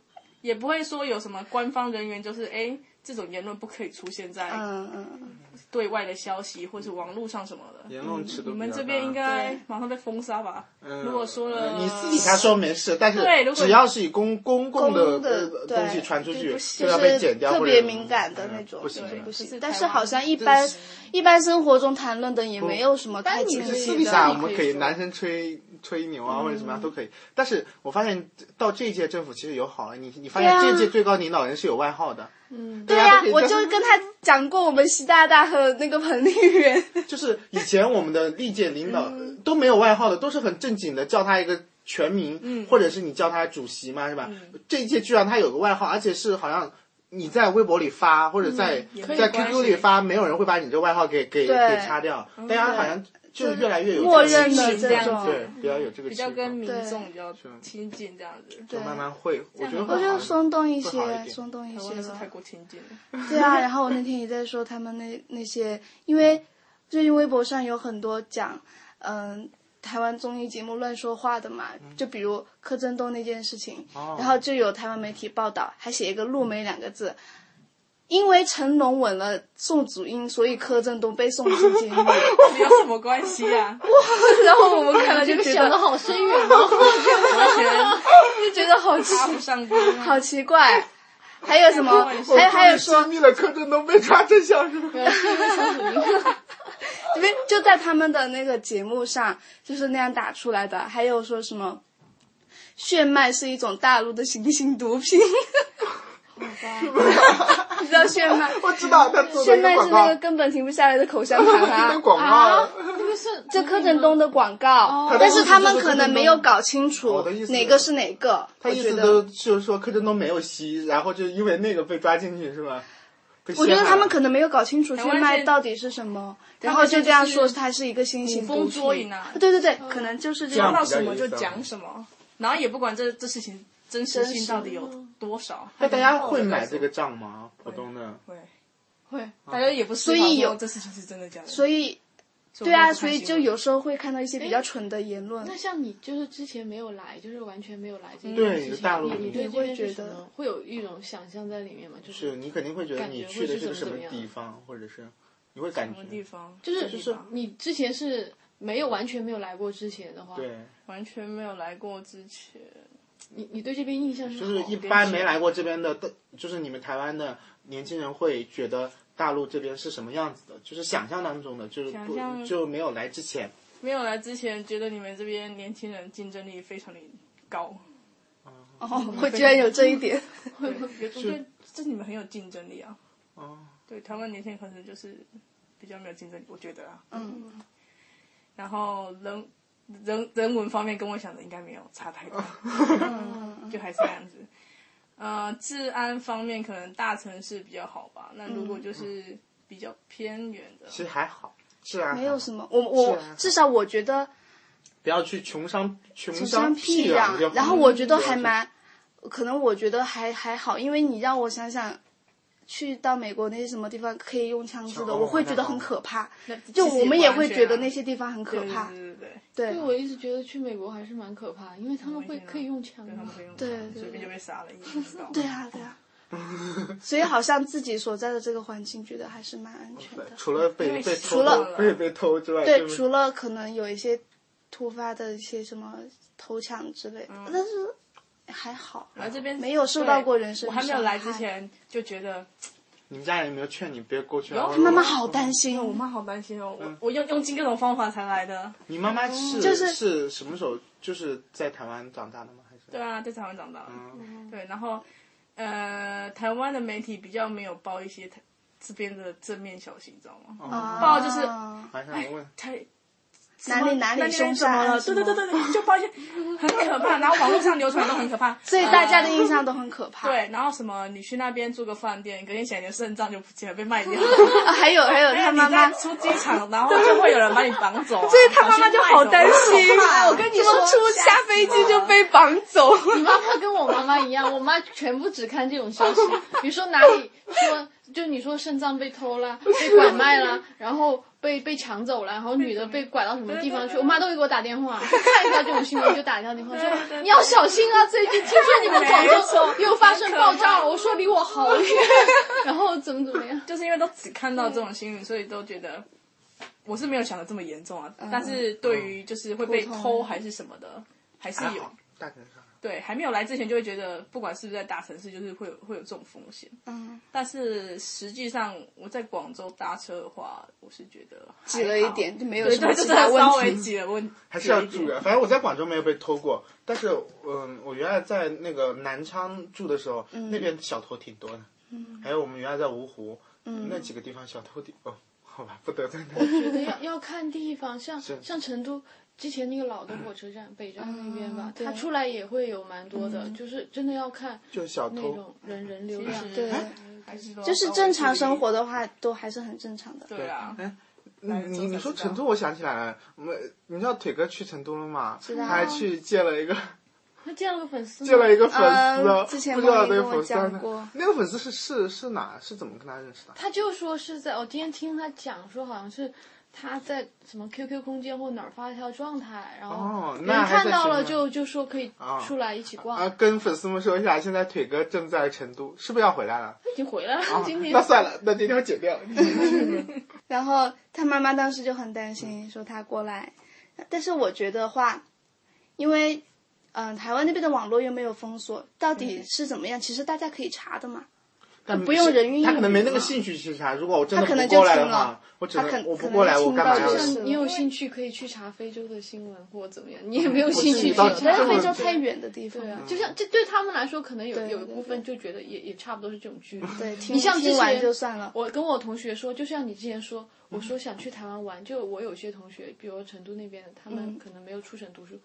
也不会说有什么官方人员就是哎这种言论不可以出现在嗯嗯嗯，对外的消息或是网络上什么的。言论尺度你们这边应该马上被封杀吧？嗯如果说了，你私底下说没事，但是对如果只要是以公公共的东西传出去，就要被剪掉，特或者别敏感的那种，不行不行。但是好像一般一般生活中谈论的也没有什么太禁忌私底下的。我们可以男生吹吹牛啊，或者怎么样都可以。但是我发现到这一届政府其实有好了，你你发现这届最高领导人是有外号的，嗯，对呀、啊我就跟他讲过，我们习大大和那个彭丽媛，就是以前我们的历届领导嗯。都没有外号的，都是很正经的，叫他一个全名，嗯。或者是你叫他主席嘛，是吧？这一届居然他有个外号，而且是好像。你在微博里发，或者在、嗯在 QQ 里发，没有人会把你这外号给给给擦掉。大家好像就越来越有默认的这种对，比较有这个比较跟民众比较亲近这样子。就慢慢会，我觉得样会好我就松动一些松动一些了台湾是太。过亲近了。对啊，然后我那天也在说他们那那些，因为最近微博上有很多讲，嗯、台湾综艺节目乱说话的嘛，就比如柯震东那件事情，然后就有台湾媒体报道，还写一个“陆媒”两个字。因为成龙吻了宋祖英，所以柯震东被送进监狱。没有什么关系啊，然后我们看了就这个觉得，想的好深远哦。完全 就觉得好奇。好奇怪。还有什么？还有还有说揭，秘了柯震东被抓真相是吗？因为就在他们的那个节目上，就是那样打出来的。还有说什么，血脉是一种大陆的新型毒品。你知道炫迈？我知道他做的炫迈是那个，根本停不下来的口香糖啊。啊告。，那个是这柯震东的广告，但是他们可能没有搞清楚哪个是哪个。他意思我觉得。都就是说柯震东没有吸，然后就因为那个被抓进去是吧？我觉得他们可能没有搞清楚炫迈到底是什么，然后就这样说它是一个新型毒捕风捉品。影啊。对对对，可能就是这这样样看到什么就讲什么，然后也不管这这事情真实性到底有多少。那大家会买这个账吗？普通的会，会。大家也不思所以有这事情是真的假的。所以，对啊，所以就有时候会看到一些比较蠢的言论。那像你就是之前没有来，就是完全没有来这件对事情，大陆你你对会这件事觉得会有一种想象在里面吗？就是是你肯定会觉得你去的是什么地方，或者是你会感什么地觉方？就是就是你之前是没有完全没有来过之前的话，对，完全没有来过之前，你你对这边印象是就是一般没来过这边的，就是你们台湾的年轻人会觉得大陆这边是什么样子的，就是想象当中的，就是不就没有来之前。没有来之前，觉得你们这边年轻人竞争力非常的高。哦，会居然有这一点。我觉得这你们很有竞争力啊。哦，对，台湾年轻人可能就是比较没有竞争力，我觉得啊。嗯。然后人人人文方面跟我想的应该没有差太多，就还是这样子。呃，治安方面可能大城市比较好吧。那如果就是比较偏远的，其实还好，治安没有什么。我我至少我觉得不要去穷乡穷乡僻壤，然后我觉得还蛮，可能我觉得还还好，因为你让我想想。去到美国那些什么地方可以用枪支的，我会觉得很可怕。就我们也会觉得那些地方很可怕。对对对。对，我一直觉得去美国还是蛮可怕，因为他们会可以用枪。对，随便就被杀了。对啊，对啊。所以好像自己所在的这个环境，觉得还是蛮安全的。除了被被除了被被偷之外，对，除了可能有一些突发的一些什么偷抢之类的，但是。还好，来这边没有受到过人身我还没有来之前就觉得，你们家人有没有劝你别过去啊？妈妈好担心，我妈好担心哦。我我用用尽各种方法才来的。你妈妈是就是是什么时候？就是在台湾长大的吗？还是？对啊，在台湾长大。嗯。对，然后呃，台湾的媒体比较没有报一些这边的正面消息，你知道吗？报就是还想问太。哪里哪里凶什么了？对对对对对，就发现很可怕，然后网络上流传都很可怕，所以大家的印象都很可怕。对，然后什么你去那边住个饭店，隔天起来你的肾脏就不见了，被卖掉。还有还有，他妈妈出机场，然后就会有人把你绑走。所以他妈妈就好担心。我跟你说，出下飞机就被绑走。你妈妈跟我妈妈一样，我妈全部只看这种消息，比如说哪里说。就你说肾脏被偷了，被拐卖了，然后被被抢走了，然后女的被拐到什么地方去，我妈都会给我打电话，看一到这种新闻就打一条电话说你要小心啊，最近听说你们广州又发生爆炸了，我说离我好远，然后怎么怎么样，就是因为都只看到这种新闻，所以都觉得我是没有想的这么严重啊，但是对于就是会被偷还是什么的，还是有。大城市。对，还没有来之前就会觉得，不管是不是在大城市，就是会有会有这种风险。嗯。但是实际上，我在广州搭车的话，我是觉得挤了一点，就没有什么其他问题。还是要注意。反正我在广州没有被偷过，但是嗯，我原来在那个南昌住的时候，那边小偷挺多的。嗯。还有我们原来在芜湖，嗯，那几个地方小偷挺哦，好吧，不得罪我觉得要要看地方，像像成都。之前那个老的火车站，北站那边吧，它出来也会有蛮多的，就是真的要看，就小偷那种人人流量，对，就是正常生活的话，都还是很正常的。对啊，哎，你你你说成都，我想起来了，我们你知道腿哥去成都了吗？他还去见了一个，他见了个粉丝，见了一个粉丝，之前不知道那个粉丝那个粉丝是是是哪？是怎么跟他认识的？他就说是在我今天听他讲说，好像是。他在什么 QQ 空间或哪儿发一条状态，然后人看到了就就说可以出来一起逛。啊，跟粉丝们说一下，现在腿哥正在成都，是不是要回来了？已经回来了，今天。那算了，那今天剪掉。然后他妈妈当时就很担心，说他过来，但是我觉得话，因为嗯，台湾那边的网络又没有封锁，到底是怎么样？其实大家可以查的嘛。不用人运营，他可能没那个兴趣去查。如果我真的不过来的话，我只能我不过来，我干嘛？就像你有兴趣可以去查非洲的新闻或怎么样，你也没有兴趣去。但非洲太远的地方。对啊，就像这对他们来说，可能有有一部分就觉得也也差不多是这种距离。对，你像之前就算了。我跟我同学说，就像你之前说。我说想去台湾玩，就我有些同学，比如成都那边的，他们可能没有出省读书。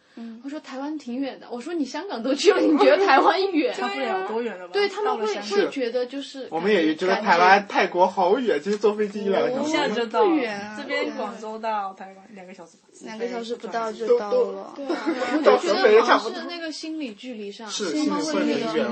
我说台湾挺远的，我说你香港都去了，你觉得台湾远？差不了多远了吧？对他们会会觉得就是。我们也觉得台湾、泰国好远，其实坐飞机一两个小时。一下就到。这边广州到台湾两个小时。两个小时不到就到了。对啊，我就觉得好像是那个心理距离上，是心会觉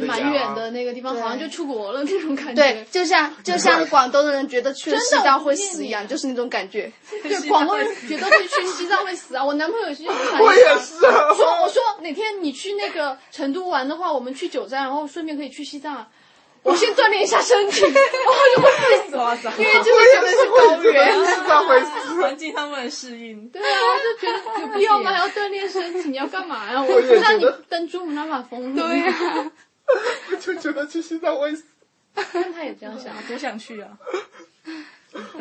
得蛮远的那个地方，好像就出国了 那种感觉。对，就像就像广东的人觉得去了西藏会死一样，就是那种感觉。对，广东人觉得会去西藏会死啊！我男朋友是我也是。说我说哪天你去那个成都玩的话，我们去九寨，然后顺便可以去西藏。我先锻炼一下身体，然后就会累死了，因为就是真的是高原，西藏会死，环境他们很适应。对啊，就觉得有必要吗？要锻炼身体，你要干嘛呀？我不让你登珠穆朗玛峰。对呀，我就觉得去西藏会死。他也这样想，多想去啊！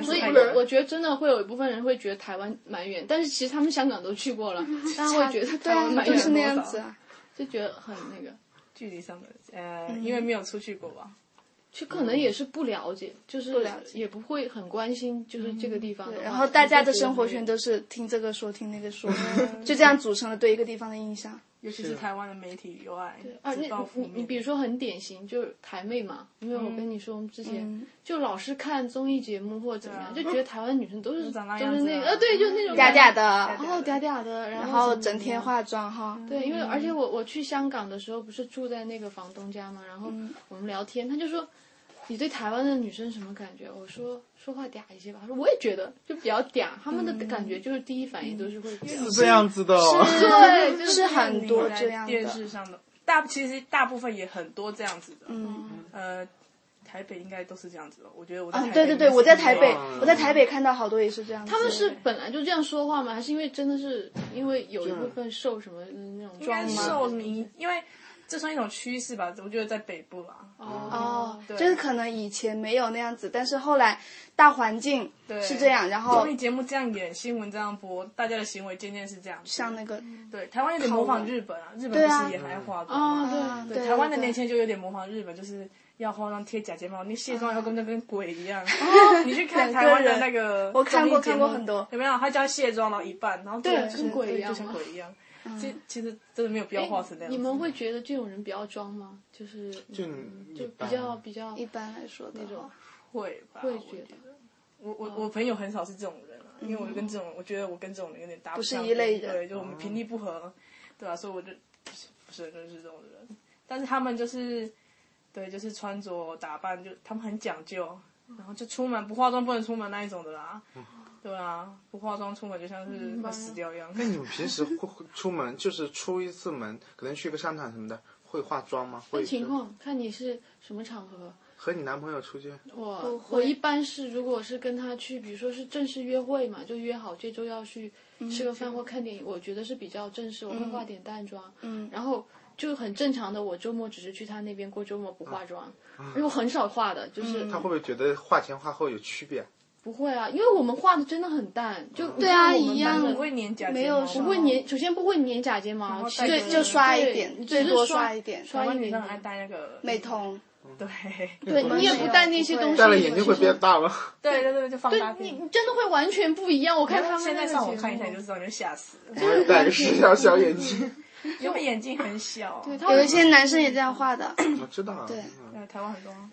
所以我我觉得真的会有一部分人会觉得台湾蛮远，但是其实他们香港都去过了，但他会觉得对台湾啊，蛮远，就是那样子啊。就觉得很那个。距离上的，呃，因为没有出去过吧。就可能也是不了解，就是不了解也不会很关心，就是这个地方。然后大家的生活圈都都是听这个说听那个说，就这样组成了对一个地方的印象。尤其是台湾的媒体有爱啊，那你负面。你比如说很典型，就是台妹嘛，因为我跟你说，我们之前嗯。就老是看综艺节目或者怎么样，啊。就觉得台湾女生都是都长那都样子啊。是那个呃，对，就那种嗲嗲的，然后嗲嗲的，然后整天化妆哈。对，因为而且我我去香港的时候不是住在那个房东家嘛，然后我们聊天，他就说你对台湾的女生什么感觉？我说说话嗲一些吧，他说我也觉得就比较嗲，他们的感觉就是第一反应都是会是这样子的哦。对，就是是很多这样电。视上的大，其实大部分也很多这样子的。嗯，呃，台北应该都是这样子的。我觉得我在台啊，对对对，我在台北嗯，我在台北看到好多也是这样子。他们是本来就这样说话吗？还是因为真的是因为有一部分受什么嗯那种应该妆吗？受你，因为这算一种趋势吧。我觉得在北部啊，哦，对就是可能以前没有那样子，但是后来大环境对是这样，然后综艺节目这样演，新闻这样播，大家的行为渐渐是这样。像那个对台湾有点模仿日本啊，日本不是也还化妆啊吗？对对台湾的年轻人就有点模仿日本，就是要化妆贴假睫毛，你卸妆以后跟那跟鬼一样。你去看台湾的那个，我看过看过很多有没有？他叫卸妆然后一半，然后对就是跟鬼一样就像鬼一样。其其实真的没有必要画成那样。你们会觉得这种人比较装吗？就是就就比较比较一般来说那种，会吧？会觉得。我我我朋友很少是这种人啊，因为我跟这种，我觉得我跟这种人有点搭不是上一类人对，就我们频率不合，对啊，所以我就不是不是很认识这种人。但是他们就是，对，就是穿着打扮，就他们很讲究，然后就出门不化妆不能出门那一种的啦。对啊，不化妆出门就像是快死掉一样。那你们平时会会出门，就是出一次门，可能去个商场什么的，会化妆吗？会看情况，看你是什么场合。和你男朋友出去？我我一般是，如果是跟他去，比如说是正式约会嘛，就约好这周要去吃个饭或看电影，我觉得是比较正式，我会化点淡妆，嗯然后就很正常的，我周末只是去他那边过周末，不化妆，因为我很少化的，就是他会不会觉得化前化后有区别？不会啊，因为我们画的真的很淡，就对啊一样的不会粘假睫毛，没有不会粘，首先不会粘假睫毛，后其次就刷一点，你最多刷刷一点，刷一点台湾女生很爱戴那个美，瞳。对对你也不戴那些东西，戴了眼睛会变大吗？对对对，就放大对，你真的会完全不一样。我看他们现在上网看一下你就知道，你就吓死了。我会戴个小小眼睛。因为眼睛很小，对他有一些男生也这样画的，我知道啊。对台湾很多啊。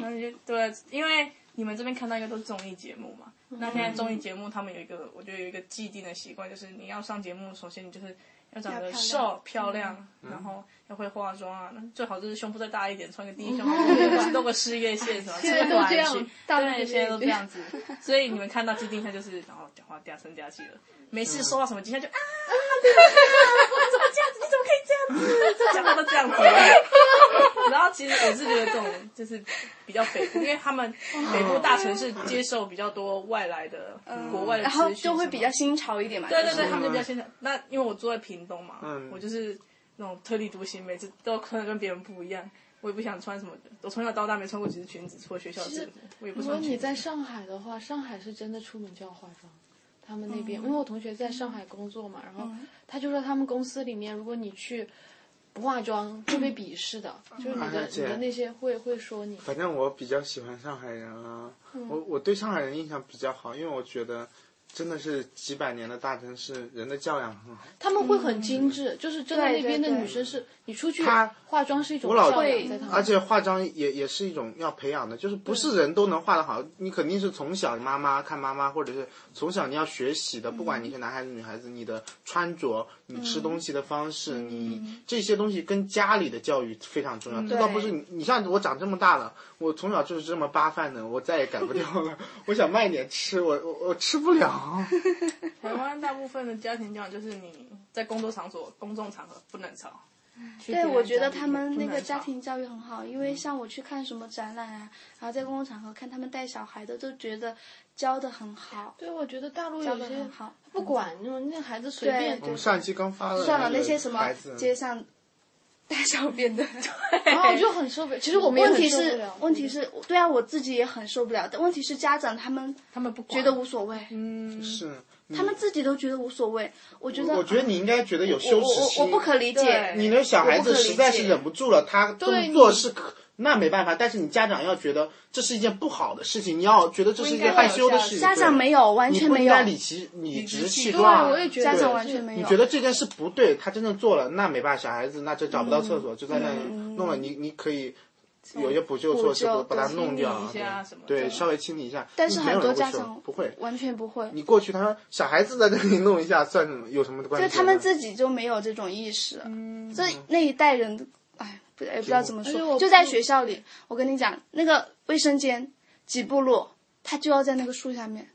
然后就对，因为你们这边看到应该都是综艺节目嘛。那现在综艺节目他们有一个，我觉得有一个既定的习惯，就是你要上节目，首先你就是要长得瘦漂亮，然后要会化妆啊，那最好就是胸部再大一点，穿个低胸，或露个事业线什么，现在都这样吃个大陆对，现在都这样子。所以你们看到既定下就是，然后讲话嗲声嗲气的，没事收到什么惊吓就啊，你怎么这样子？你怎么可以这样子？就讲话都这样子。然后其实我是觉得这种就是比较北部，因为他们北部大城市接受比较多外来的、国外的然后就会比较新潮一点嘛。对对对，他们就比较新潮。那因为我住在屏东嘛，嗯我就是那种特立独行，每次都可能跟别人不一样。我也不想穿什么，我从小到大没穿过几次裙子，除了学校制服，我也不如果穿裙子。你在上海的话，上海是真的出门就要化妆。他们那边，因为我同学在上海工作嘛，然后他就说他们公司里面，如果你去不化妆会被鄙视的，就是你的你的那些会会说你。反正我比较喜欢上海人啊，嗯我我对上海人印象比较好，因为我觉得真的是几百年的大城市，人的教养很好。他们会很精致，就是真的那边的女生是，你出去她化妆是一种我老教养，在他。而且化妆也也是一种要培养的，就是不是人都能画得好，你肯定是从小妈妈看妈妈，或者是从小你要学习的，不管你是男孩子女孩子，你的穿着、你吃东西的方式，你这些东西跟家里的教育非常重要。这倒不是你，你像我长这么大了，我从小就是这么扒饭的，我再也改不掉了。我想慢一点吃，我我我吃不了。台湾大部分的家庭教育就是你在工作场所、公众场合不能吵。对，我觉得他们那个家庭教育很好，因为像我去看什么展览啊，然后在公共场合看他们带小孩的，都觉得教的很好，对，我觉得大陆有些好。不管那种那孩子随便对我们上一期刚发了算了，那些什么街上大小便的。然后就很受不了。其实我们问题是很受不了，问题是，对啊，我自己也很受不了。但问题是，家长他们他们不管觉得无所谓，嗯，是，他们自己都觉得无所谓。我觉得，我觉得你应该觉得有羞耻心。我我不可理解对。你的小孩子实在是忍不住了，他这么做是可，那没办法。但是你家长要觉得这是一件不好的事情，你要觉得这是一件害羞的事情。家长没有，完全没有你不应该。理其理直气对，壮。我也觉得家长完全没有你觉得这件事不对，他真正做了，那没办法，小孩子那就找不到厕所，就在那里弄了。你你可以有些补救措施，把它弄掉清理一下什么对，稍微清理一下。但是很多家长不会。完全不会，你过去，他说小孩子在这里弄一下，算什么？有什么关系？就他们自己就没有这种意识。这那一代人，哎，不也不知道怎么说。就在学校里，我跟你讲，那个卫生间几步路，他就要在那个树下面。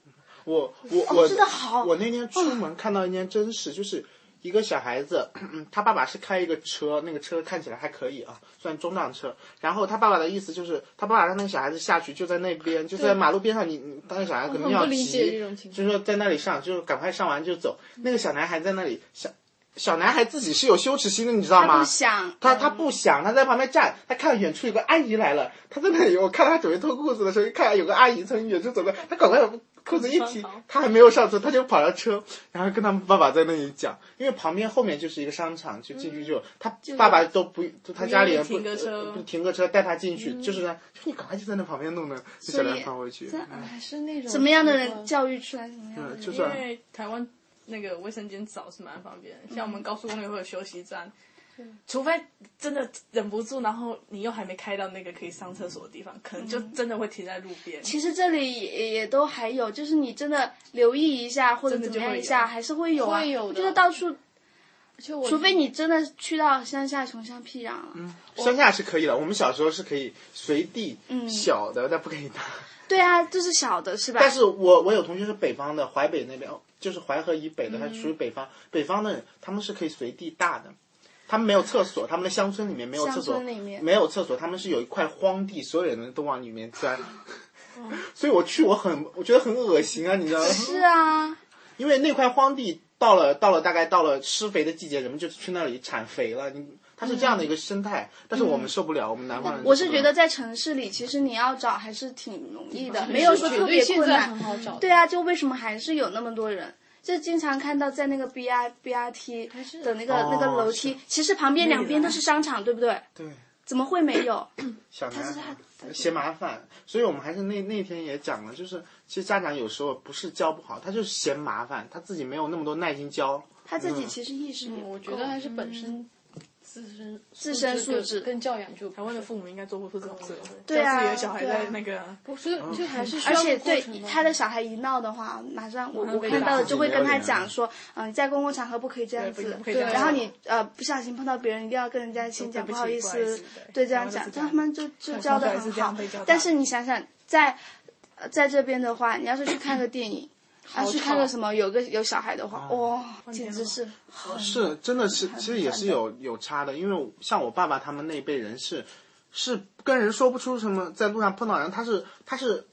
我我我真的好我那天出门看到一件真事，就是一个小孩子，他爸爸是开一个车，那个车看起来还可以啊，算中档车。然后他爸爸的意思就是，他爸爸让那个小孩子下去，就在那边，就在马路边上，你你当时小孩可能要急就是说在那里上，就赶快上完就走。那个小男孩在那里小小男孩自己是有羞耻心的，你知道他吗？不想，他他不想，他在旁边站，他看到远处有个阿姨来了，他在那里，我看到他准备脱裤子的时候，一看有个阿姨从远处走过来，他赶快把裤子一提，他还没有上车，他就跑上车，然后跟他们爸爸在那里讲，因为旁边后面就是一个商场，就进去就他爸爸都不，就他家里人不停个车。不停个车带他进去，就是呢，就你赶快就在那旁边弄呢，就小所以男放回去，这还是那种什么样的人教育出来什么样的？人？就是因为台湾那个卫生间找是蛮方便的，像我们高速公路会有休息站，除非真的忍不住，然后你又还没开到那个可以上厕所的地方，可能就真的会停在路边。其实这里也也都还有，就是你真的留意一下或者怎么样一下，还是会有啊。会有的就是到处，除非你真的去到乡下穷乡僻壤了。嗯乡下是可以的，我们小时候是可以随地小的，但不可以大。对啊，就是小的是吧？但是我我有同学是北方的，淮北那边，就是淮河以北的，它属于北方。北方的人他们是可以随地大的，他们没有厕所，他们的乡村里面没有厕所没有厕所，他们是有一块荒地，所有人都往里面钻。所以我去，我很我觉得很恶心啊，你知道吗？是啊，因为那块荒地到了到了大概到了施肥的季节，人们就去那里产肥了。你它是这样的一个生态，但是我们受不了，我们南方人。我是觉得在城市里，其实你要找还是挺容易的，没有说特别困难。对啊，就为什么还是有那么多人？就经常看到在那个 B R B R T 的那个、哦那个楼梯，其实旁边两边都是商场，对不对？对怎么会没有？小男是孩嫌麻烦，所以我们还是那那天也讲了，就是其实家长有时候不是教不好，他就是嫌麻烦，他自己没有那么多耐心教。他自己其实意识我觉得还是本身自身自身素质跟教养就台湾的父母应该做不出这种事，对啊教自己的小孩对啊在那个不是，就还是而且对他的小孩一闹的话，马上我我看到的就会跟他讲说，嗯、在公共场合不可以这样子对然后你呃不小心碰到别人，一定要跟人家先讲不好意思思，对对这样讲，他们就就教的很好。但是你想想，在呃在这边的话，你要是去看个电影，要去看个什么有个有小孩的话，哇，简直是是，真的是，其实也是有有差的，因为像我爸爸他们那一辈人是，是跟人说不出什么，在路上碰到人，他是他是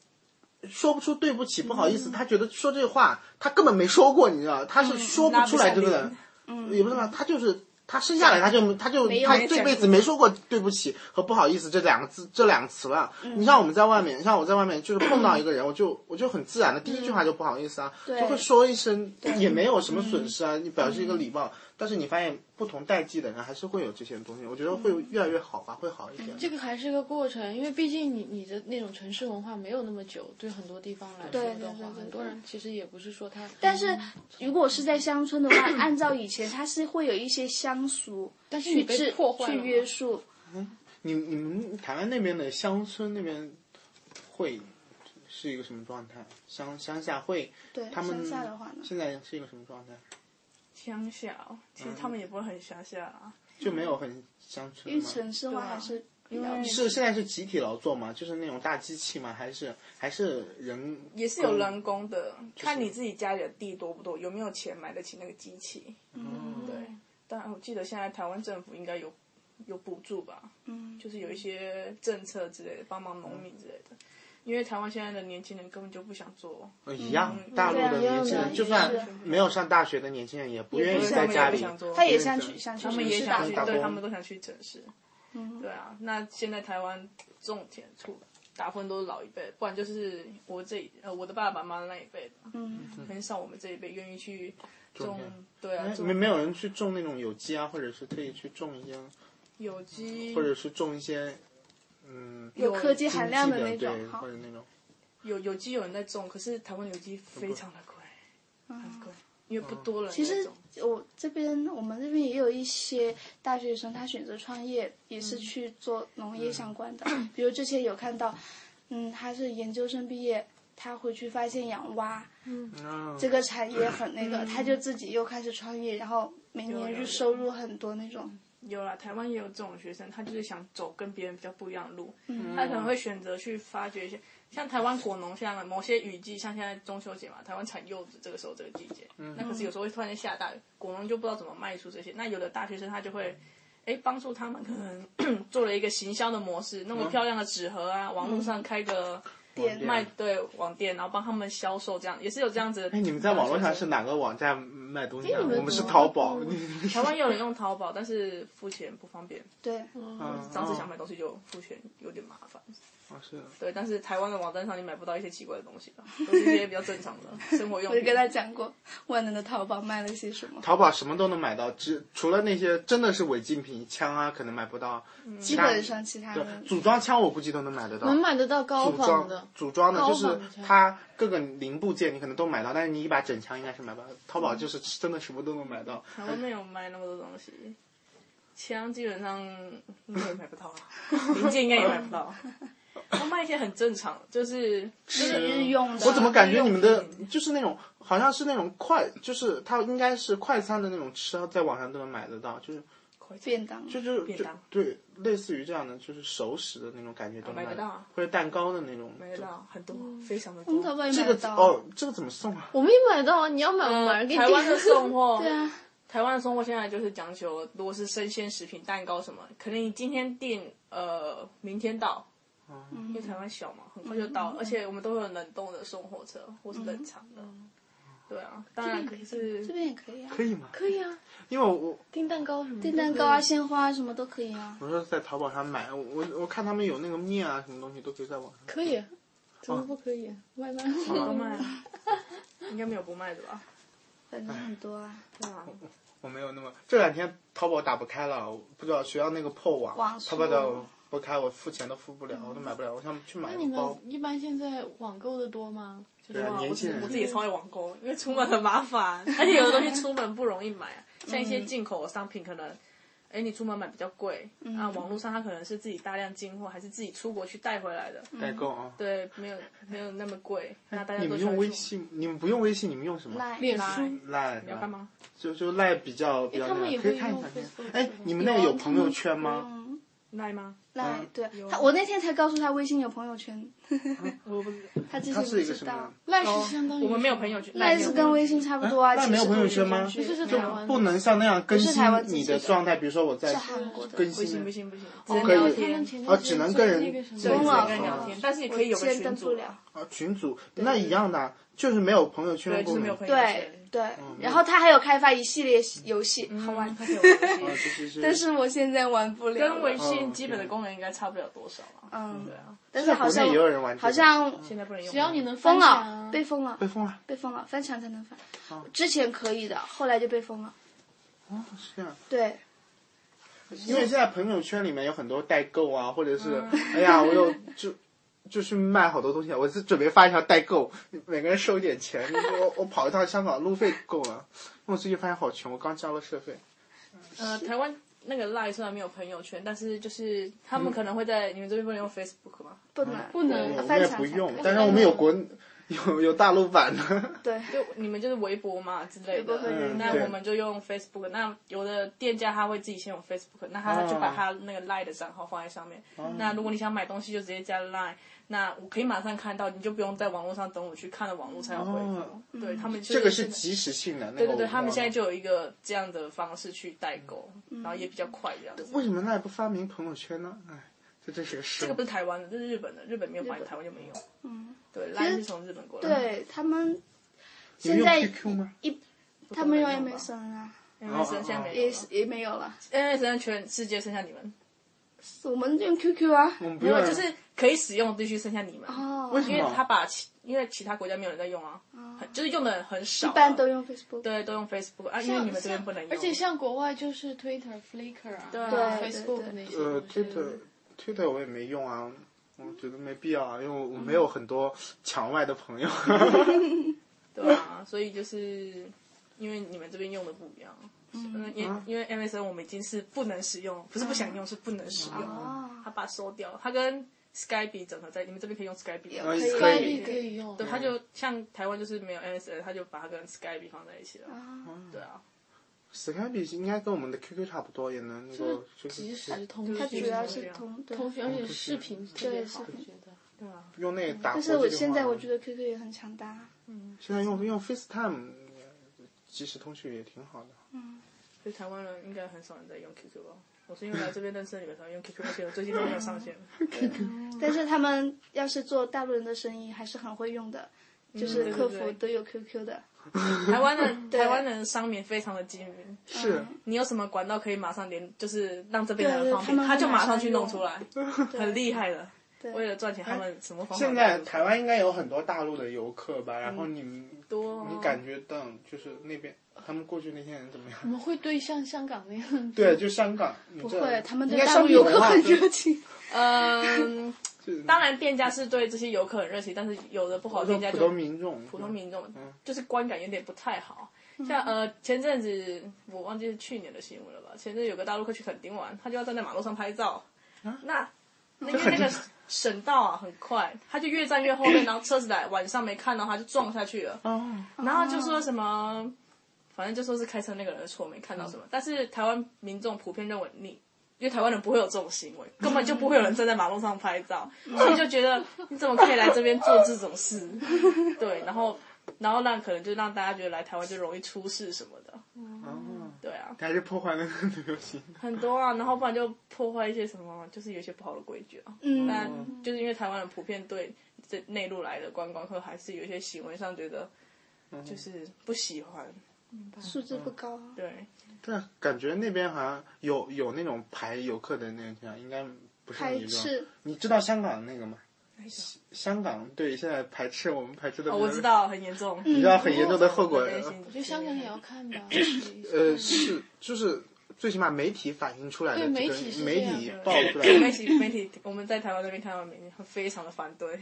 说不出对不起、不好意思，他觉得说这话他根本没说过，你知道，他是说不出来这个人，嗯，也不是嘛，他就是。他生下来他就他就他这辈子没说过对不起和不好意思这两个字这两个词了。你像我们在外面，像我在外面就是碰到一个人，我就我就很自然的第一句话就不好意思啊，就会说一声，也没有什么损失啊，你表示一个礼貌。但是你发现不同代际的人还是会有这些东西，我觉得会越来越好吧，会好一点。这个还是一个过程，因为毕竟你你的那种城市文化没有那么久，对很多地方来说对的话，对对对很多人其实也不是说他，但是如果是在乡村的话，按照以前，它是会有一些乡俗但是你被破坏了嘛约束。嗯你你们台湾那边的乡村那边会是一个什么状态？乡乡下会，对，他们乡下的话呢，现在是一个什么状态？乡下哦，其实他们也不会很乡下啊。就没有很乡村因为？城市化还是因为是现在是集体劳作嘛？就是那种大机器嘛？还是还是人？也是有人工的，看你自己家里的地多不多，有没有钱买得起那个机器。嗯对，但我记得现在台湾政府应该有有补助吧，嗯，就是有一些政策之类的帮忙农民之类的。因为台湾现在的年轻人根本就不想做，呃一样，大陆的年轻人，就算没有上大学的年轻人，也不愿意在家里。他也想去想去他们也想去，对他们都想去城市。嗯，对啊，那现在台湾种田出大部分都是老一辈，不然就是我这呃我的爸爸妈妈那一辈的，嗯，很少我们这一辈愿意去种对啊，没没有人去种那种有机啊，或者是特意去种一些，有机或者是种一些，嗯，有科技含量的那种，对，好或，者那种。有有机有人在种，可是台湾有机非常的贵，很贵，因为不多了其实。我这边我们这边也有一些大学生，他选择创业也嗯是去做农业相关的。比如之前有看到，嗯，他是研究生毕业，他回去发现养蛙嗯，这个产业很那个，他就自己又开始创业，然后每年就收入很多那种。有啦，台湾也有这种学生，他就是想走跟别人比较不一样的路，他可能会选择去发掘一些，像台湾果农，像某些雨季，像现在中秋节嘛，台湾产柚子，这个时候这个季节，那可是有时候会突然间下大雨，果农就不知道怎么卖出这些，那有的大学生他就会。哎，帮助他们可能 做了一个行销的模式，弄个漂亮的纸盒啊，网络上开个店卖对网店，然后帮他们销售，这样也是有这样子的。哎，你们在网络上是哪个网站卖东西啊？我们是淘宝。台湾也有人用淘宝，但是付钱不方便，对，嗯当时想买东西就付钱有点麻烦。对，但是台湾的网站上你买不到一些奇怪的东西吧，都是一些比较正常的 生活用品。我就跟他讲过，万能的淘宝卖了些什么。淘宝什么都能买到，只除了那些真的是违禁品，枪啊可能买不到。基本上其他对的，组装枪我估计都能买得到。能买得到高组装仿的，组装的，就是它各个零部件你可能都买到，但是你一把整枪应该是买不到。淘宝就是真的什么都能买到。台湾没有卖那么多东西，枪基本上应该也买不到啊，零件应该也买不到。他卖一些很正常，就是就是日用的。我怎么感觉你们的就是那种好像是那种快，就是它应该是快餐的那种吃，在网上都能买得到，就是便当？就是就便当对，类似于这样的，就是熟食的那种感觉都买得到啊或者蛋糕的那种。买得到很多，非常的多。这个。哦，这个怎么送啊？我们也买到啊！你要买，我买给你台湾的。送货，对啊，台湾的送货现在就是讲求，如果是生鲜食品、蛋糕什么，可能你今天订，呃，明天到，因为台湾小嘛，很快就到，而且我们都有冷冻的送货车或是冷藏的。对啊，当然可是这边也可以啊，可以吗？可以啊，因为我我订蛋糕什么。订蛋糕啊、鲜花啊什么都可以啊。我说在淘宝上买，我我看他们有那个面啊，什么东西都可以在网上。可以，怎么不可以？外卖。都卖啊，应该没有不卖的吧？反正很多啊。对啊，我没有那么这两天淘宝打不开了，不知道学校那个破网，网速淘宝的不开，我付钱都付不了，我都买不了。我想去买那你们。一般现在网购的多吗？就是对啊网年轻人我自己也超爱网购，因为出门很麻烦，而且有的东西出门不容易买啊，像一些进口的商品可能。哎，你出门买比较贵，啊，网络上它可能是自己大量进货，还是自己出国去带回来的，代购啊。对，没有没有那么贵。那大家你们用微信？你们不用微信，你们用什么？赖脸赖书。赖你要干嘛？就就赖比较比较他们个，也可以看一下。Facebook 哎，你们那个有朋友圈吗？嗯，赖吗？赖嗯对。他，我那天才告诉他微信有朋友圈，我不知道，他之它前不知是一个什么道。？赖是相当于我们没有朋友圈，赖是跟微信差不多啊，那没有朋友圈吗？就是不能像那样更新你的的状态，比如说我在是韩国的更不行新不行不行，只哦可以能聊天，前哦只能跟人只了能跟人聊天，但是你可以有个接群组登不了。啊群组，那一样的啊，就是没有朋友圈对，的功能。就是没有朋友对圈，对，然后他还有开发一系列游戏，好玩。但是我现在玩不了了。跟微信基本的功能应该差不了多少啊。嗯对，啊，但是好像也有人玩好像现在不能用。只要你能封了被封了，被封了。被封了，翻墙才能翻。之前可以的，后来就被封了。哦，是这样。对，因为现在朋友圈里面有很多代购啊，或者是嗯哎呀，我有就就是卖好多东西，我是准备发一条代购，每个人收一点钱。我我跑一趟香港路费够了，我最近发现好穷，我刚交了社费。呃，台湾那个 Line 虽然没有朋友圈，但是就是他们可能会在你们这边不能用 Facebook 吗？不能不能我们也不用，但是我们有国 有有大陆版的。对，就你们就是微博嘛之类的那我们就用 Facebook。那有的店家他会自己先用 Facebook，那他就把他那个 Line 的账号放在上面。那如果你想买东西，就直接加 Line。那我可以马上看到，你就不用在网络上等我去看了网络才有回复。哦对他们就这个是即时性的，那对对对，他们现在就有一个这样的方式去代购，然后也比较快这样子。为什么那也不发明朋友圈呢？哎，这真是个事这个。不是台湾的，这是日本的，日本没有发，台湾就没有。嗯，对，Line 是从日本过来。对他们现在？一他们用 MSN 啊，，MSN 现在没有了也是也没有了。，MSN 全世界剩下你们，我们用 QQ 啊。我们不用没有，就是可以使用必须剩下你们。哦，因为为什么？他把其因为其他国家没有人在用啊，很就是用的人很少啊，一般都用 Facebook。对都用 Facebook 啊，因为你们这边不能用，而且像国外就是 Twitter、Flickr 啊，对对 Facebook 对那些呃，Twitter Twitter 我也没用啊，我觉得没必要啊，因为我没有很多墙外的朋友。对啊，所以就是因为你们这边用的不一样。嗯，因因为 MSN 我们已经是不能使用，不是不想用，是不能使用。哦他把它收掉了，它跟 Skype 整合在，你们这边可以用 Skype 吗可以可以可 Skype 可以用，对，他就像台湾就是没有 MSN，他就把它跟 Skype 放在一起了。对啊，Skype 应该跟我们的 QQ 差不多，也能那个就是即时通讯，它主要是通对。通讯，而且视频特别好，对视频我觉得。对啊，用那个打但是我。现在我觉得 QQ 也很强大。嗯现在用用 FaceTime 即时通讯也挺好的。所以台湾人应该很少人在用 QQ 吧？我是因为来这边认识你们才用 QQ，而且我最近都没有上线。但是他们要是做大陆人的生意，还是很会用的，就是客服都有 QQ 的。台湾的 台湾人商民非常的精明，是，你有什么管道可以马上连，就是让这边的人方便，他们他就马上去弄出来，很厉害的。对。为了赚钱，他们什么方法现在台湾应该有很多大陆的游客吧？然后你们多哦你感觉到就是那边他们过去那些人怎么样？我们会对像香港那样，对，就香港，不不会，他们对大陆游客很热热情。嗯，是当然店家是对这些游客很热情，但是有的不好的店家普就通民众，普通民众嗯。就是观感有点不太好。像呃前阵子我忘记是去年的新闻了吧？前阵子有个大陆客去垦丁玩，他就要站在马路上拍照，那那因为那个省道啊很快，他就越站越后面，然后车子来晚上没看到他就撞下去了，哦，然后就说什么，反正就说是开车那个人的错，没看到什么。但是台湾民众普遍认为你。因为台湾人不会有这种行为，根本就不会有人站在马路上拍照，所以就觉得你怎么可以来这边做这种事？对，然后然后让可能就让大家觉得来台湾就容易出事什么的。哦，对啊，还是破坏那个旅游行。很多啊，然后不然就破坏一些什么，就是有一些不好的规矩啊。嗯，但就是因为台湾人普遍对这内陆来的观光客还是有一些行为上觉得就是不喜欢。素质不高。对，对啊，感觉那边好像有有那种排游客的那个地方，应该不是排你这种。斥，你知道香港那个吗？香港对现在排斥我们排斥的，哦，我知，道很严重。你知道很严重的后果。我觉得香港也要看吧。呃，是就是最起码媒体反映出来的对媒体媒体的爆出来的媒体媒体，我们在台湾那边看到媒体非常的反对，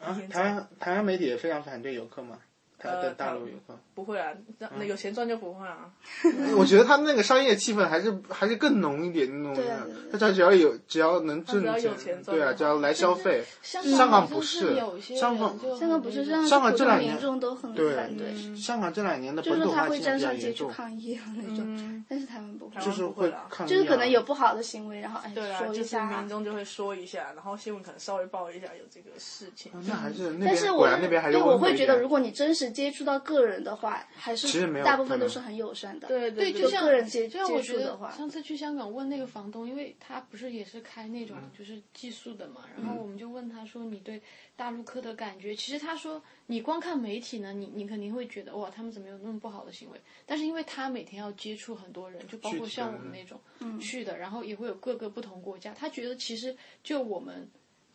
啊，台湾台湾媒体也非常反对游客嘛，台呃大陆游客。不会啊，那那有钱赚就不会啊。我觉得他们那个商业气氛还是还是更浓一点那种。大家只要有只要能挣只要有钱赚对啊，只要来消费。香香港不是有些香港香港不是这样，香港这两年民众都很反对，香港这两年的本土就是他会化现象比较站上街去，抗议的那种，但是他们不会，就是会抗议啊，就是可能有不好的行为，然后哎说一下民。众就会说一下，然后新闻可能稍微报一下有这个事情。那还是那边但是我果然那边还是对我会觉得，如果你真实接触到个人的话，还是大部分都是很友善的。对对，就像个人接就像我觉得接触的话上次去香港问那个房东，因为他不是也是开那种就是寄宿的嘛，然后我们就问他说你对大陆客的感觉，其实他说你光看媒体呢，你你肯定会觉得哇他们怎么有那么不好的行为，但是因为他每天要接触很多人，就包括像我们那种去的，然后也会有各个不同国家，他觉得其实就我们。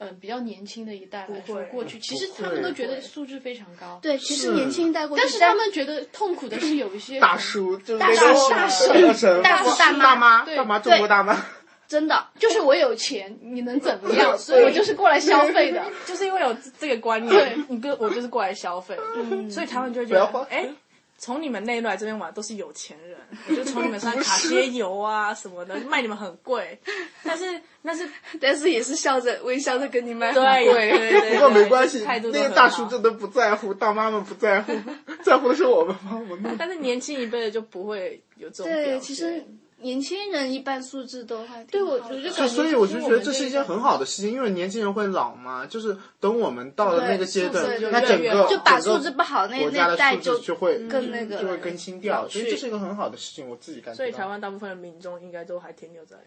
嗯，比较年轻的一代来说过去其实他们都觉得素质非常高。对，其实年轻一代过去，但是他们觉得痛苦的是有一些大叔就是大叔大婶大叔大妈大妈对大妈中国大妈，真的 就是我有钱，你能怎么样？所以我就是过来消费的。就是因为有这个观念，你跟我就是过来消费，所以他们就觉得，哎，从你们内陆来这边玩都是有钱人，我就从你们身上卡些油啊什么的，卖你们很贵，但是但是但是也是笑着微笑着跟你卖很对贵。对对，不过没关系，态度那个大叔真的不在乎，大妈们不在乎，在乎的是我们吗我们弄。但是年轻一辈的就不会有这种对，其实年轻人一般素质都还对我挺好的我就所感觉以所以我就就是觉得这是一件很好的。事情，因为年轻人会老嘛，就是等我们到了那个阶段那整个就把素质不好那那代就就会更那个就会更新掉，所以这是一个很好的事情，我自己感觉。所以台湾大部分的民众应该都还停留在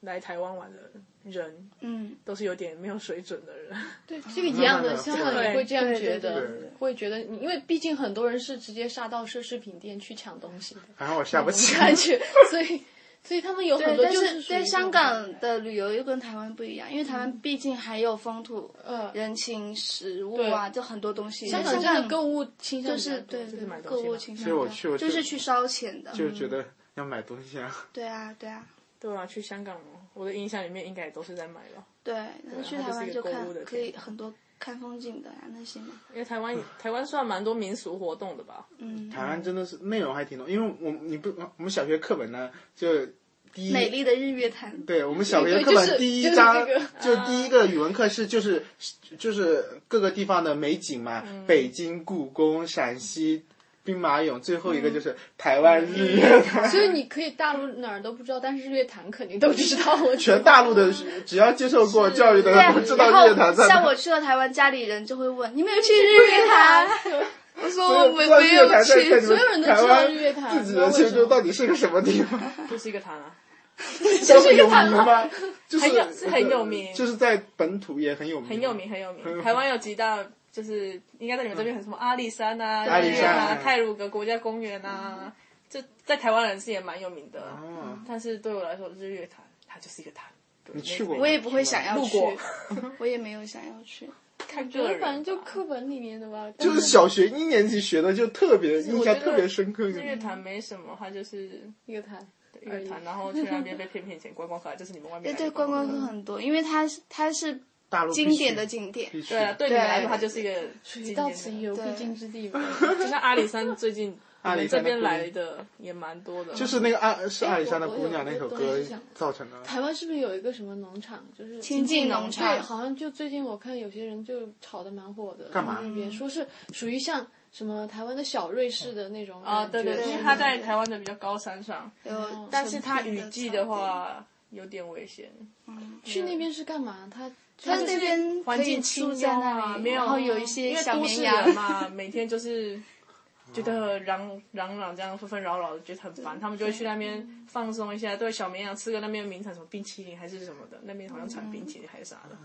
来台湾玩的人嗯，都是有点没有水准的人。对，这个一样的，香港也会这样觉得，会觉得你，因为毕竟很多人是直接杀到奢侈品店去抢东西的，反正我下不去。感觉，所以，所以他们有很多就是属于对香港的旅游又跟台湾不一样，因为台湾毕竟还有风土、呃，人情、食物啊，就很多东西。香港真的购物倾向就是对购物倾向所以我去就是去烧钱的。就觉得要买东西啊，对啊，对啊，对啊，去香港，我的印象里面应该也都是在买了，对。然后去台湾就看可以很多看风景的呀那些嘛。因为台湾台湾算蛮多民俗活动的吧。嗯，台湾真的是内容还挺多，因为我你不我们小学课本呢就第一美丽的日月潭。对我们小学课本第一就是章这个就第一个语文课是就是就是各个地方的美景嘛，北京故宫、陕西兵马俑，最后一个就是台湾日月潭。所以你可以大陆哪儿都不知道，但是日月潭肯定都知道。我全大陆的只要接受过教育的都知道日月潭在像我去了台湾，家里人就会问你没有去日月潭？我说我没没有去所有人都知道日月潭自己的泉州到底是个什么地方？就是一个潭啊，就是有名吗？就是很有是很有名就是在本土也很有名，很有名，很有名。台湾有几大，就是应该在你们这边很什么阿里山啊、阿里日月潭啊、泰鲁格国家公园啊，这在台湾人是也蛮有名的。嗯，但是对我来说，日月潭它就是一个潭。你去过吗我也不会想要去过，我也没有想要去。看觉得个人，反正就课本里面的吧，就是小学一年级学的，就特别印象特别深刻。日月潭没什么，它就是一个潭。日月潭，然后去那边被骗骗钱，观光客就是你们外面对对，观光客很多，因为它是它是大陆经典的景点。对啊，对你们来说，它就是一个水。到此一游必对经之地吧。就像阿里山最近 阿里这边来的也蛮多的，就是那个阿是阿里山的姑娘那首歌造成的。台湾是不是有一个什么农场，就是亲近农场对，好像就最近我看有些人就炒的蛮火的，干嘛那边说是属于像什么台湾的小瑞士的那种啊，对对，因为对它在台湾的比较高山上，有，但是它雨季的，话有点危险。去那边是干嘛？他它那边环境清住在幽啊，没有，然后有一些因为小绵羊。嘛，每天就是觉得嚷嚷嚷这样纷纷扰扰的，觉得很烦，他们就会去那边放松一下，对小绵羊吃个那边名产什么冰淇淋还是什么的，那边好像产冰淇淋还是啥的，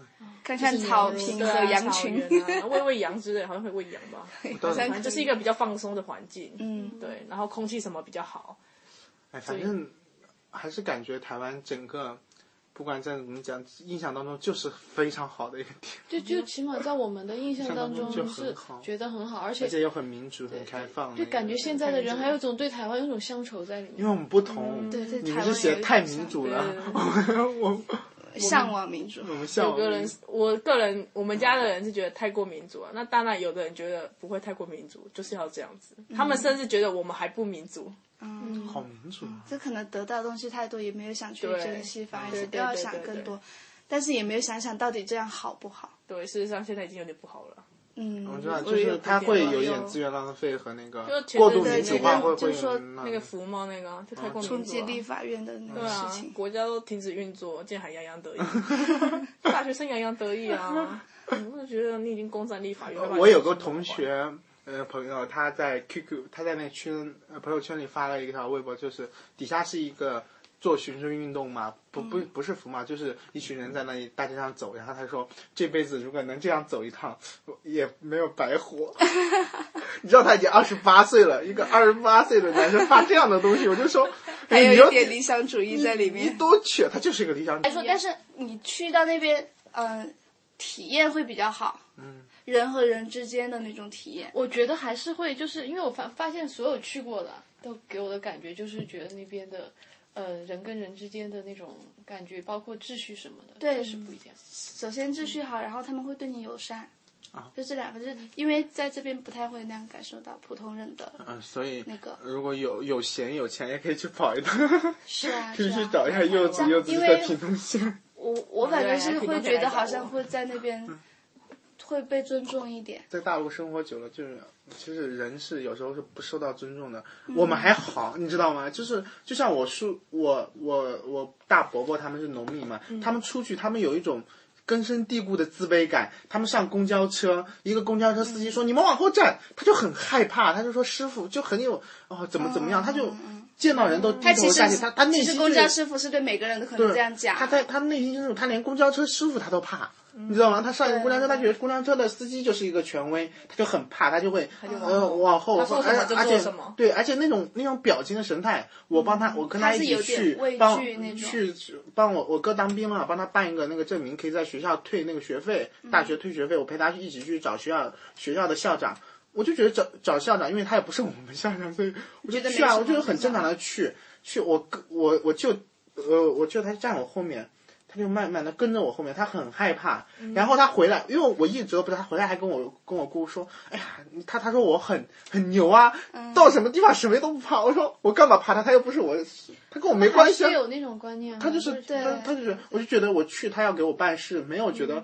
看看草坪和羊群。啊，喂喂羊之类，好像会喂羊吧，好反正就是一个比较放松的环境，嗯，对，然后空气什么比较好，哎，反正还是感觉台湾整个，不管在怎么讲，印象当中就是非常好的一个地方，就就起码在我们的印象当中就是觉得很好，而且而且且又很民主、很开放。就感觉现在的人还有种对台湾有种乡愁在里面。因为我们不同，对对你们台湾是写太民主了，对 我向往民主。我们向往有个人，我个人，我们家的人是觉得太过民主了。那当然，有的人觉得不会太过民主，就是要这样子。他们甚至觉得我们还不民主。嗯，好民主啊！这可能得到的东西太多，也没有想去珍惜，反而是要对对对想更多，但是也没有想想到底这样好不好。对，事实上现在已经有点不好了。嗯，我知道，就是它会有一点资源浪费和那个就前过度民主化，会会就是说有那个福猫那个就太过冲。击立法院的那个事情，，国家都停止运作，竟然还洋洋得意，大学生洋洋得意啊！我就觉得你已经攻占立法院。我有个同学，呃，朋友，他在 QQ，他在那圈呃朋友圈里发了一条微博，就是底下是一个做寻生运动嘛，不不不是服嘛，就是一群人在那里大街上走，然后他说这辈子如果能这样走一趟，也没有白活。你知道他已经二十八岁了，一个二十八岁的男生发这样的东西，我就说，有一点理想主义在里面你面。多缺，他就是一个理想主义。说，但是你去到那边，嗯、体验会比较好。嗯，人和人之间的那种体验。我觉得还是会，就是因为我发发现所有去过的都给我的感觉就是觉得那边的，呃，人跟人之间的那种感觉，包括秩序什么的，对是不一样。首先秩序好，然后他们会对你友善。啊就这两个，就是因为在这边不太会那样感受到普通人的嗯，所以那个。如果有有闲有钱，也可以去跑一趟。是啊，可以去是啊。找一下柚子，柚子因为在屏东县。我我反正是会觉得好像会在那边会被尊重一点。在大陆生活久了，就是其实人是有时候是不受到尊重的。我们还好，你知道吗？就是就像我叔，我我我大伯伯他们是农民嘛，他们出去他们有一种根深蒂固的自卑感。他们上公交车，一个公交车司机说：“你们往后站。”他就很害怕，他就说：“师傅就很有哦，怎么怎么样？”他就见到人都低头下去，他他内心就实公交师傅是对每个人都可能这样讲。他在他内心深处，他连公交车师傅他都怕。你知道吗？他上一个公交车，他觉得公交车的司机就是一个权威，他就很怕，他就会呃往后，他说什么就而而且做什么对，而且那种那种表情的神态，我帮他，我跟他一起去帮去帮我我哥当兵了，帮他办一个那个证明，可以在学校退那个学费，嗯大学退学费，我陪他一起去找学校学校的校长。我就觉得找找校长，因为他也不是我们校长，所以我就去啊，我就很正常的去去，我哥我我就呃我就他站我后面，他就慢慢的跟着我后面，他很害怕。然后他回来，因为我一直都不知道，他回来还跟我跟我姑说，哎呀，他他说我很很牛啊，到什么地方什么都不怕。我说我干嘛怕他？他又不是我，他跟我没关系啊还是。有那种观念啊，他就是他他就是，我就觉得我去，他要给我办事，没有觉得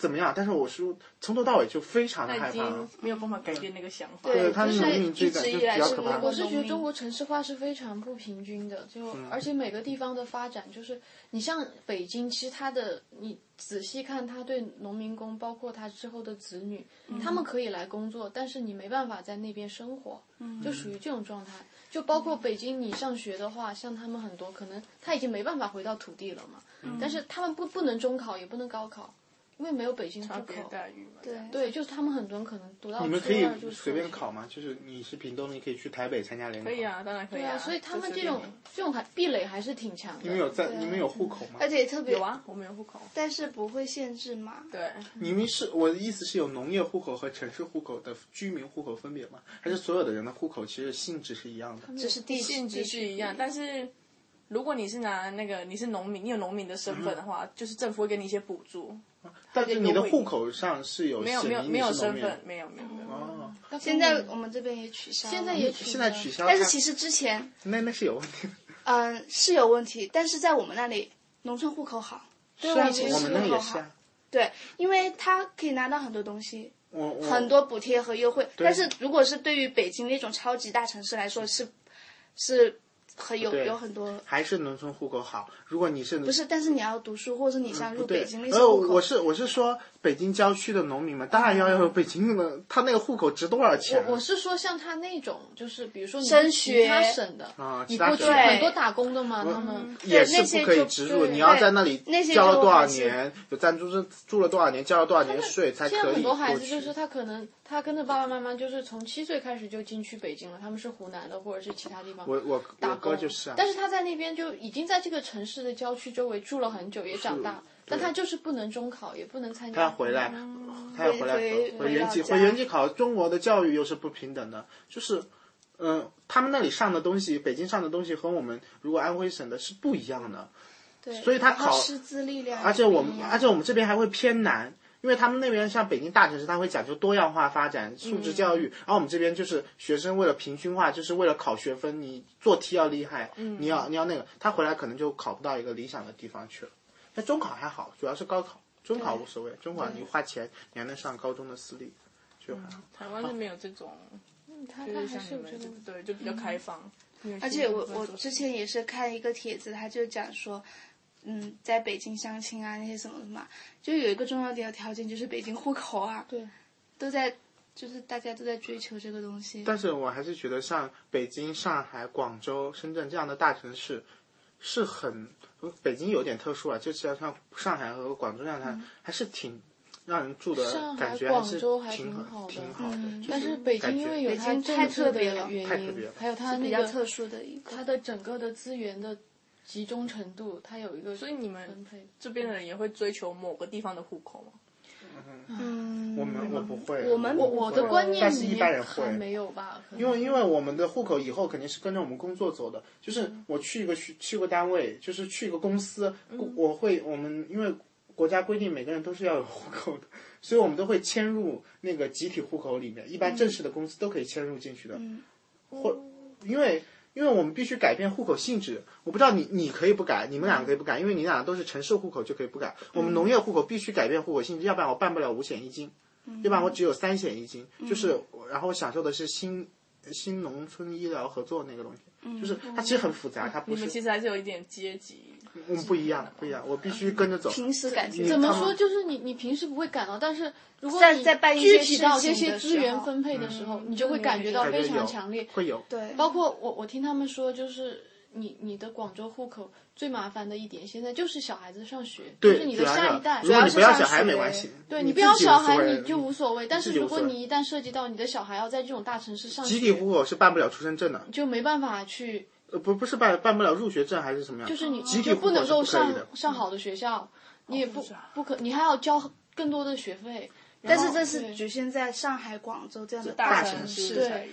怎么样。但是我是从头到尾就非常的他已害怕经。没有办法改变那个想法。对他就是农民这一个就比直以来是较可怕。我是觉得中国城市化是非常不平均的，就嗯而且每个地方的发展，就是你像北京，其实它的你仔细看，他对农民工，包括他之后的子女，嗯他们可以来工作，但是你没办法在那边生活，嗯就属于这种状态。就包括北京，你上学的话，像他们很多可能他已经没办法回到土地了嘛，嗯但是他们不不能中考，也不能高考，因为没有北京户口。待遇嘛。对对，就是他们很多人可能读到你们可以随便考吗，就是你是屏东，你可以去台北参加联考。可以啊，当然可以对啊，所以他们这种这种还壁垒还是挺强的。你们有在，你们有户口吗？而且特别有，啊，我们有户口。但是不会限制嘛。对，你们是我的意思是有农业户口和城市户口的居民户口分别吗？还是所有的人的户口其实性质是一样的？只是地性质是一样，但是如果你是拿那个你是农民，你有农民的身份的话，就是政府会给你一些补助。但是你的户口上是有没有没有没有身份，没有没有没有。哦，现在我们这边也取消了，现在也取现在取消它，但是其实之前，那那是有问题的。嗯、是有问题，但是在我们那里，农村户口好，对是啊以前我们那户口好也是啊。对，因为他可以拿到很多东西，我我很多补贴和优惠。但是如果是对于北京那种超级大城市来说，是是很有有很多。还是农村户口好。如果你是不是，但是你要读书，或者是你想入北京那些呃，户口，我是我是说北京郊区的农民们，当然要有北京的，他那个户口值多少钱啊？我是说像他那种，就是比如说你升其他省的，啊，你过去其他省很多打工的嘛，他们也是不可以植入，你要在那里交了多少年，有暂住证住了多少年，交了多少年税才可以现在很多孩。子就是他可能他跟着爸爸妈妈就是从七岁开始就进去北京了，他们是湖南的或者是其他地方我我我打工，哥就是啊，但是他在那边就已经在这个城市的郊区周围住了很久，也长大，但他就是不能中考，也不能参加。他要回来，他要回来回回原籍回原籍考。中国的教育又是不平等的，就是，嗯、他们那里上的东西，北京上的东西和我们如果安徽省的是不一样的。对，所以他考师资力量而且我们，而且我们这边还会偏难，因为他们那边像北京大城市，他会讲究多样化发展、素质教育，然后我们这边就是学生为了平均化，就是为了考学分，你做题要厉害，你要你要那个，他回来可能就考不到一个理想的地方去了。那中考还好，主要是高考，中考无所谓，中考你花钱你还能上高中的私立，就还好。台湾是没有这种，他他还是有这个们对，就比较开放。而且我我之前也是看一个帖子，他就讲说，嗯，在北京相亲啊那些什么的嘛，就有一个重要的条件就是北京户口啊，对，都在就是大家都在追求这个东西。但是我还是觉得像北京、上海、广州、深圳这样的大城市，是很北京有点特殊啊，就是要像上海和广州这样的，还是挺让人住的上海感觉还是广州还挺挺好的挺好的。嗯就但是北京因为有北它太策的特别了原太特别了，因还有它比那个较特殊的一个，它的整个的资源的集中程度，它有一个所以你们。这边的人也会追求某个地方的户口吗？嗯，我们我不会，我们我我的观念但是里一般人会。面还没有吧，因为因为我们的户口以后肯定是跟着我们工作走的，就是我去一个去去个单位，就是去一个公司，我会我们因为国家规定每个人都是要有户口的，所以我们都会迁入那个集体户口里面，一般正式的公司都可以迁入进去的，或因为。因为我们必须改变户口性质，我不知道你你可以不改，你们两个可以不改，因为你俩都是城市户口就可以不改。我们农业户口必须改变户口性质，要不然我办不了五险一金，要不然我只有三险一金，就是然后我享受的是新新农村医疗合作那个东西，就是它其实很复杂，它不是你们其实还是有一点阶级我们不一样，不一样，我必须跟着走。平时感觉怎么说？就是你你平时不会感到，但是如果你在具体到这些资源分配的时候，你就会感觉到非常强烈。会有。对，包括我，我听他们说，就是你你的广州户口最麻烦的一点，现在就是小孩子上学，就，是你的下一代。如果你不要小孩没关系，对你不要小孩，你就无所谓。但是如果你一旦涉及到你的小孩要在这种大城市上集体，户口是办不了出生证的，就没办法去，呃，不不是办办不了入学证还是什么样？就是你集体就不能够上。上好的学校，你也不不可，你还要交更多的学费。但是这是局限在上海、广州这样的大城市对才有。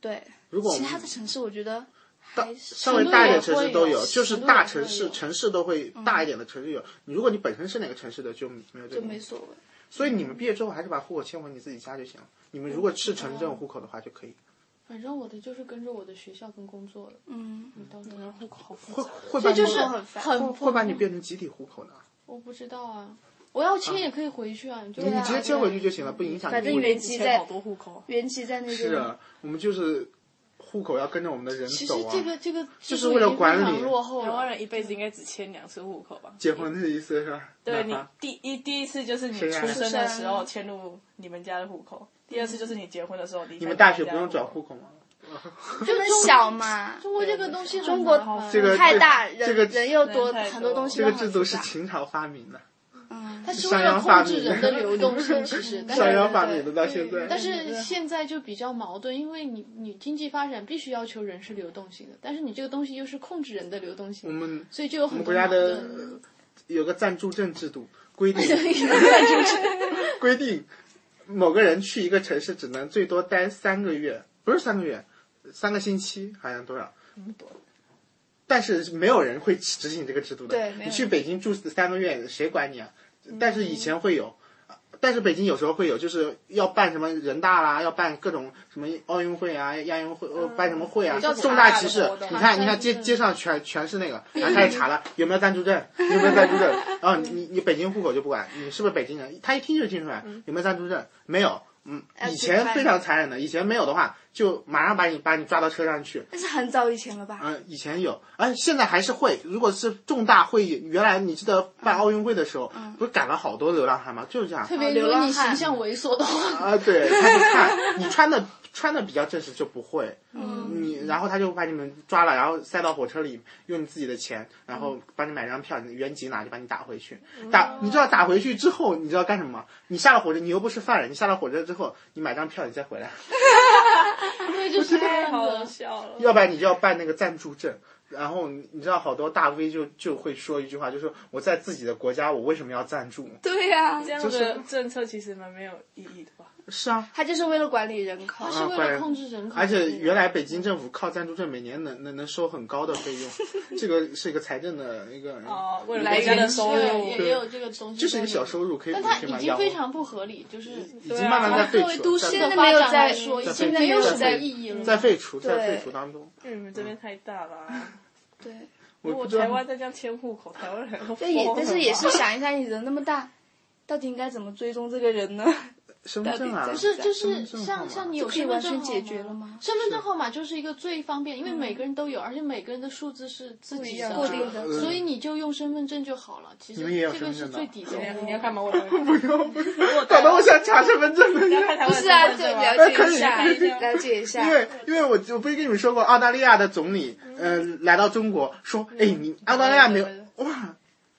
对，如果其他的城市，我觉得还稍微大一点城市都有，就是大城市城市都会大一点的城市有。你如果你本身是哪个城市的，就没有这就个。没所谓。所以你们毕业之后还是把户口迁回你自己家就行了。你们如果是城镇户口的话就可以。反正我的就是跟着我的学校跟工作的，嗯，你到时候户口好复会杂，会把就是很会把你变成集体户口呢。我不知道啊，我要迁也可以回去啊，你就你你直接迁回去就行了，不影响。反正原籍在好多户口，原籍在那边。是啊，我们就是户口要跟着我们的人其实走啊。这个这个就是为了管理落后台湾。人一辈子应该只迁两次户口吧？结婚的意思是吧？对你第一第一次就是你出生的时候迁入你们家的户口，第二次就是你结婚的时候离开你们大学不用转户口吗？就很小嘛，中国这个东西中国太大，这个人人又多，很多东西这个制度是秦朝发明的，嗯，它是为了控制人的流动性，其实，但是商鞅发明的到现在。但是现在就比较矛盾，因为你你经济发展必须要求人是流动性的，但是你这个东西又是控制人的流动性我性，们所以就有我很多国家的。有个暂住证制度，规定规定某个人去一个城市只能最多待三个月，不是三个月，三个星期，好像多少？但是没有人会执行这个制度的。对你去北京住三个月，谁管你啊？但是以前会有，但是北京有时候会有，就是要办什么人大啦，要办各种什么奥运会啊、亚运会，呃，办什么会啊重大集市大的活。动你看，你看街嗯街上全全是那个，然后开始查了有没有暂住证，有没有暂住证，然后你你北京户口就不管你是不是北京人，他一听就听出来有没有暂住证，没有。嗯，以前非常残忍的，以前没有的话，就马上把你把你抓到车上去。那是很早以前了吧？嗯，以前有，哎，现在还是会。如果是重大会议，原来你记得办奥运会的时候，不是赶了好多流浪汉吗？就是这样。特别流浪汉形象猥琐的话，啊，对，他 就看你穿的穿的比较正式就不会，你然后他就把你们抓了，然后塞到火车里，用你自己的钱，然后帮你买张票，你原籍哪就把你打回去。打，你知道打回去之后你知道干什么吗？你下了火车，你又不是犯人，你下了火车之后，你买张票你再回来，对，就是太好。笑了。要不然你就要办那个暂住证。然后你你知道好多大 V 就就会说一句话，就是说我在自己的国家，我为什么要暂住？对呀、这样的政策其实蛮没有意义的吧？是啊，他就是为了管理人口。他是为了控制人口，而且原来北京政府靠暂住证每年能能能收很高的费用，这个是一个财政的一个，哦，为了来国家的源收对入，也也有这个东西，就是一个小收入，可以但它已经非常不合理，就是已经慢慢在废除，作为都市的发展现在没有在来说，现在经废没有什么除在意义了。在废除，在废除当中。因为你们这边太大了啊。对，如果我台湾再这样迁户口，台湾人都但也疯了但是也是想一下，你人那么大，到底应该怎么追踪这个人呢？身份证啊，不是，就是像像你有可以身份证号完全解决码了吗？身份证号码就是一个最方便，因为每个人都有，而且每个人的数字是自己的，固定的呃所以你就用身份证就好了。其实这个是最底层你要的。你要看吗？我的不用不用，搞得我想查身份证了。不是啊，就了解一下，了解一下。因为因为我我不是跟你们说过，澳大利亚的总理呃来到中国说，哎你澳大利亚没有哇，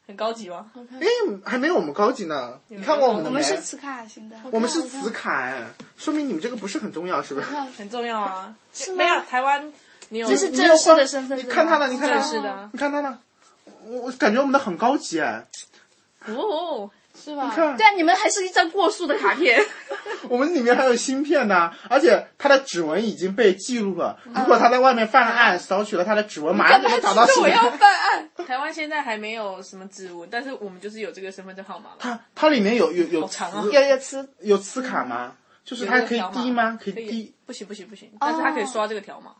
很高级吗？哎还没有我们高级呢，你看过我们的没我们？是磁卡型的，我们是磁卡，哎，说明你们这个不是很重要，是不是？很重要啊。是吗没有台湾，你有这是你正式的身份。你看他的，你看他正式的啊你看他的，我我感觉我们的很高级哎，哦，是吧？看对啊，你们还是一张过数的卡片。我们里面还有芯片呢，而且他的指纹已经被记录了。如果他在外面犯了案，扫取了他的指纹，马上就能找到谁我。要犯案。台湾现在还没有什么指纹，但是我们就是有这个身份证号码了。它它里面有有有磁好长啊有有磁，有磁卡吗？就是它可以滴吗？可以可以滴？，不行不行不行，但是它可以刷这个条码。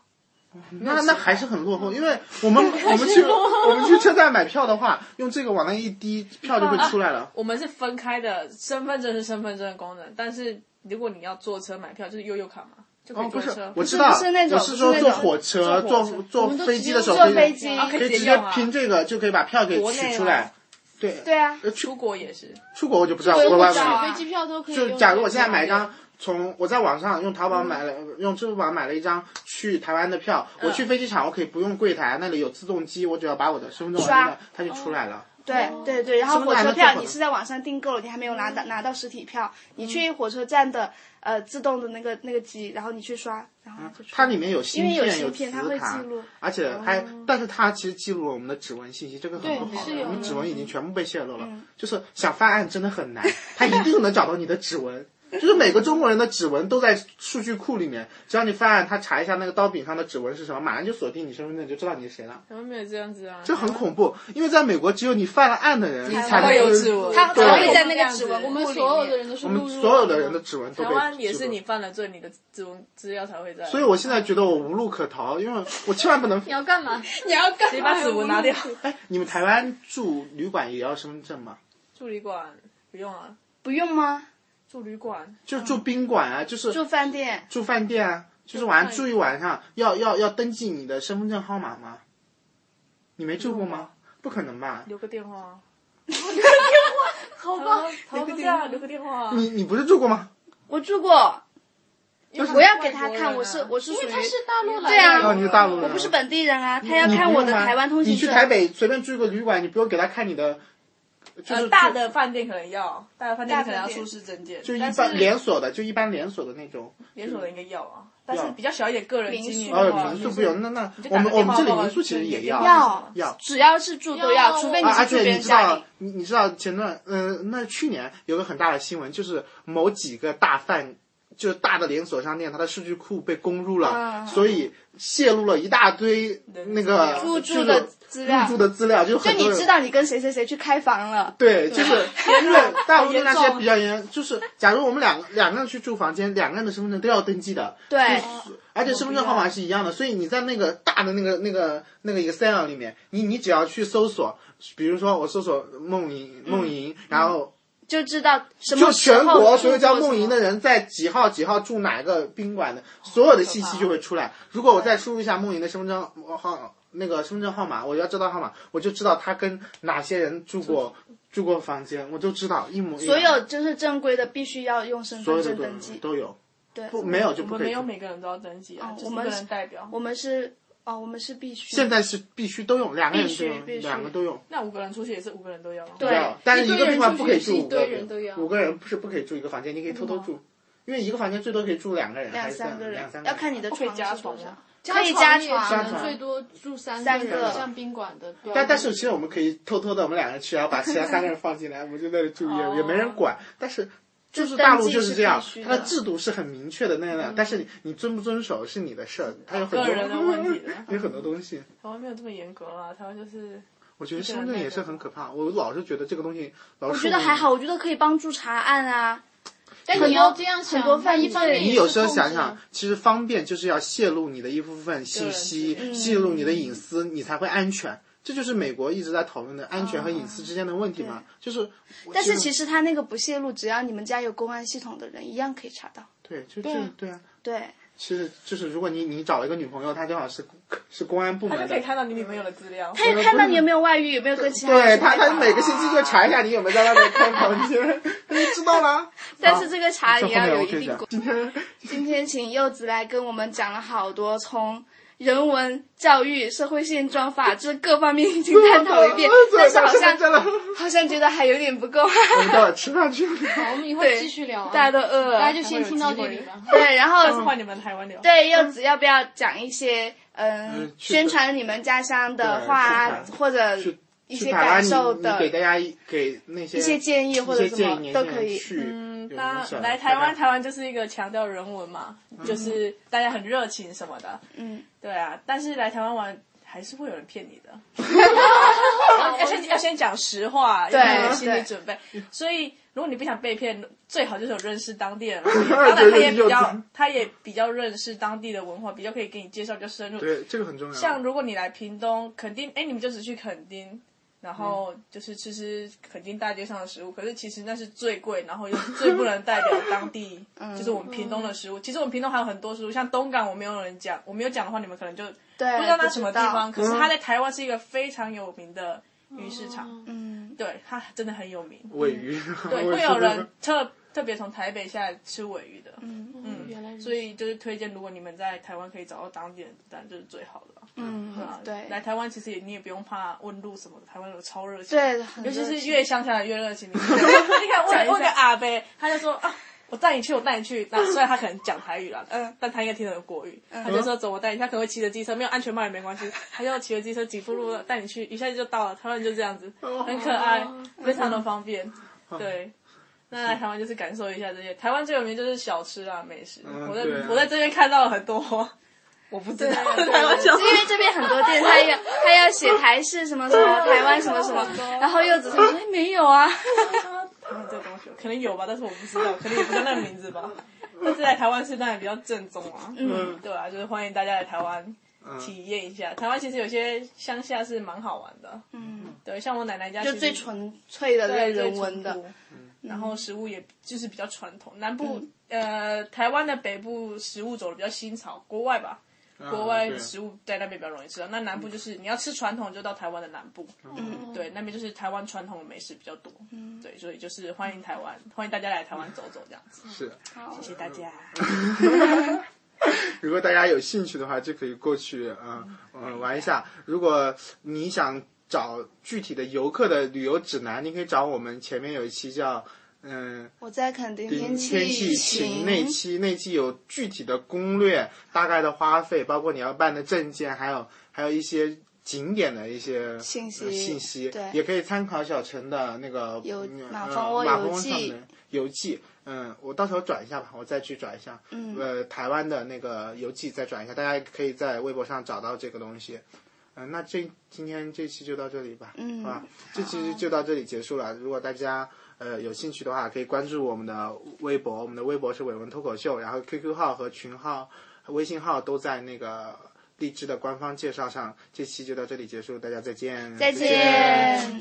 那那还是很落后，因为我们我们去我们去车站买票的话，用这个往那一滴，票就会出来了。我们是分开的，身份证是身份证的功能，但是如果你要坐车买票，就是悠悠卡嘛，哦，不是可以坐车，我知道，不是那种我是说坐火车、坐坐飞机的时候可以坐飞机啊可可以直接拼这个就可以把票给取出来。对。对啊，呃出出国也是，出国我就不知道，我外没有。不知道飞机票都可以用。就假如我现在买一张从我在网上用淘宝买了，用支付宝买了一张去台湾的票，我去飞机场我可以不用柜台，那里有自动机，我只要把我的身份证刷。它就出来了。对对对，然后火车票你是在网上订购了，你还没有拿到拿到实体票，你去火车站的呃自动的那个那个机，然后你去刷，然后它就出它里面有芯因为有片，芯片它会磁卡记录，而且还，但是它其实记录了我们的指纹信息，这个很不好的。我们指纹已经全部被泄露了，就是想犯案真的很难，它一定能找到你的指纹。就是每个中国人的指纹都在数据库里面，只要你犯案，他查一下那个刀柄上的指纹是什么，马上就锁定你身份证，就知道你是谁了。台湾没有这样子啊，这很恐怖，因为在美国只有你犯了案的人才会有指纹对它它会在那个指纹库里我们所有的。人都是我录入们所有的人的指纹都台被湾也是你犯了罪，你的指纹资料才会在。所以我现在觉得我无路可逃，因为我千万不能。你要干嘛？你要干嘛你把指纹拿掉。哎，你们台湾住旅馆也要身份证吗？住旅馆不用啊，不用吗？住旅馆就住宾馆啊，就是住饭店，住饭店啊，就是晚上住一晚上，要要要登记你的身份证号码吗？你没住过吗？不可能吧？留个电话留个电话。好吧，留个电话留个电话啊。你你不是住过吗？我住过，是我要给他看，我是我是因为他是大陆来的。对啊哦，你是大陆人，我不是本地人啊，他要看我的台湾通行证你去。台北随便住一个旅馆，你不用给他看你的，就是呃，大的饭店可能要，大的饭店可能要出示证件，就一般连锁的，就一般连锁的那种。连锁的应该要啊，但是比较小一点个人经营哦的，话，民宿不用，那那我们我们这里民宿其实也要要。要。只要是住都要，除非你住别且你知道人家里。，你你知道前段，嗯、那去年有个很大的新闻，就是某几个大饭，就是大的连锁商店，它的数据库被攻入了，嗯所以泄露了一大堆那个入就是住的资料。入住的资料，就就你知道你跟谁谁谁去开房了，对，就是 因为大陆的那些比较严，就是假如我们两两个人去住房间，两个人的身份证都要登记的，对，而且身份证号码是一样的，所以你在那个大的那个那个那个 Excel 里面，你你只要去搜索，比如说我搜索梦莹梦莹，然后就知道什就么就全国所有叫梦莹的人在几号几号住哪个宾馆的，所有的信息就会出来。如果我再输入一下梦莹的身份证号那个身份证号码，我要知道号码，我就知道他跟哪些人住过住过房间，我就知道一模一样。所有就是正规的必须要用身所有的都份证登记。都有，对，不没有就我们没有不可以住。每个人都要登记啊，我们个人代表。我们是哦，我们是必须。现在是必须都用，两个人都用必须两个都用。那五个人出去也是五个人都要。对，但是一个宾馆不可以住五个人都要五个人不是不可以住一个房间，你可以偷偷住，因为一个房间最多可以住两个人，还两三个人两三，个要看你的床加床吗。可以加床，最多住三三个个人，像宾馆的。但但是其实我们可以偷偷的，我们两个人去，然后把其他三个人放进来，我们就在那里住也哦也没人管。但是就是大陆就是这样它的制度是很明确的那样，但是你你遵不遵守是你的事儿，它有很多 人的问题有很多东西。台湾没有这么严格啦，台湾就是我觉得深圳也是很可怕，我老是觉得这个东西老是我觉得还好，我觉得可以帮助查案啊。但你要这样想，很多犯罪一方面你有时候想想，其实方便就是要泄露你的一部分信息，泄露你的隐私，你才会安全。这就是美国一直在讨论的安全和隐私之间的问题嘛。就是，但是其实实他那个不泄露，只要你们家有公安系统的人，一样可以查到。对，就这对啊。对，其实就是如果你你找了一个女朋友，她正好是是公安部门的他就可以，看到你女朋友的资料。他也看到你有没有外遇，有没有跟其他对他他每个星期就查一下你有没有在外面开房间，他就知道了。但是这个查也要有一定规。今 天今天请柚子来跟我们讲了好多，从人文、教育、社会现状、法治各方面已经探讨了一遍，但是好像，好像觉得还有点不够。吃饭去。好，我们一会对儿继续聊啊。大家都饿了，大家就先听到这里吧。对，然后换你们台湾聊。对柚子要不要讲一些嗯宣传你们家乡的话啊，或者一些感受的给大家给那些一些建议或者什么都可以。嗯，有大影响家来台湾，台湾就是一个强调人文嘛，就是大家很热情什么的。嗯，对啊，但是来台湾玩还是会有人骗你的。要先要先讲实话，对要有心理对准备。所以如果你不想被骗，最好就是有认识当地人，当然他也比对较他也比较认识当地的文化，比较可以给你介绍比较深入。对这个很重要。像如果你来屏东，肯定，哎，你们就只去垦丁，然后就是吃吃肯定大街上的食物，可是其实那是最贵，然后又最不能代表当地，就是我们屏东的食物。其实我们屏东还有很多食物，像东港，我没有人讲，我没有讲的话，你们可能就对，不知道它什么地方。可是它嗯在台湾是一个非常有名的鱼市场，嗯，对，它真的很有名。尾鱼，对，会有人特特别从台北下来吃尾鱼的。嗯，所以就是推荐，如果你们在台湾可以找到当地人，当然就是最好的了。嗯啊，对来台湾其实也你也不用怕问路什么的，台湾有超热情。对，尤其是越乡下的越热情。你 看，问问个阿伯，他就说啊，我带你去，我带你去。那虽然他可能讲台语啦，嗯，但他应该听得懂国语。他就说走，我带你。他可能会骑着机车，没有安全帽也没关系，他就骑着机车几步路带你去，一下子就到了。台湾就这样子，很可爱，非常的方便。对。那来台湾就是感受一下这些，台湾最有名就是小吃啊，美食。我在啊。我在这边看到了很多，我不知道。台湾小吃。因为这边很多店，他要 他要写台式什么什么，台湾什么什么，然后柚子他说哎没有啊，台 湾这个东西可能有吧，但是我不知道，可能也不叫那个名字吧。但是来台湾吃当然比较正宗啊，嗯，对啊，就是欢迎大家来台湾体验一下。台湾其实有些乡下是蛮好玩的，嗯，对，像我奶奶家就最纯粹的那个对人文的然后食物也就是比较传统。南部、呃，台湾的北部食物走的比较新潮，国外吧。国外对食物在那边比较容易吃到，那南部就是你要吃传统，就到台湾的南部。嗯，对，那边就是台湾传统的美食比较多。嗯，对，所以就是欢迎台湾，欢迎大家来台湾走走这样子。是。谢谢大家。如果大家有兴趣的话，就可以过去嗯嗯玩一下。如果你想找具体的游客的旅游指南，你可以找我们前面有一期叫嗯。我在垦丁天气气晴那期那期有具体的攻略，大概的花费，包括你要办的证件，还有还有一些景点的一些信息呃信息，对也可以参考小陈的那个游嗯马蜂窝游记窝上的游记。嗯，我到时候转一下吧，我再去转一下。嗯呃，台湾的那个游记再转一下，大家可以在微博上找到这个东西。嗯、那这今天这期就到这里吧，嗯好吧，这期就到这里结束了。如果大家呃有兴趣的话，可以关注我们的微博，我们的微博是伟文脱口秀，然后 QQ 号和群号、微信号都在那个荔枝的官方介绍上。这期就到这里结束，大家再见，再见。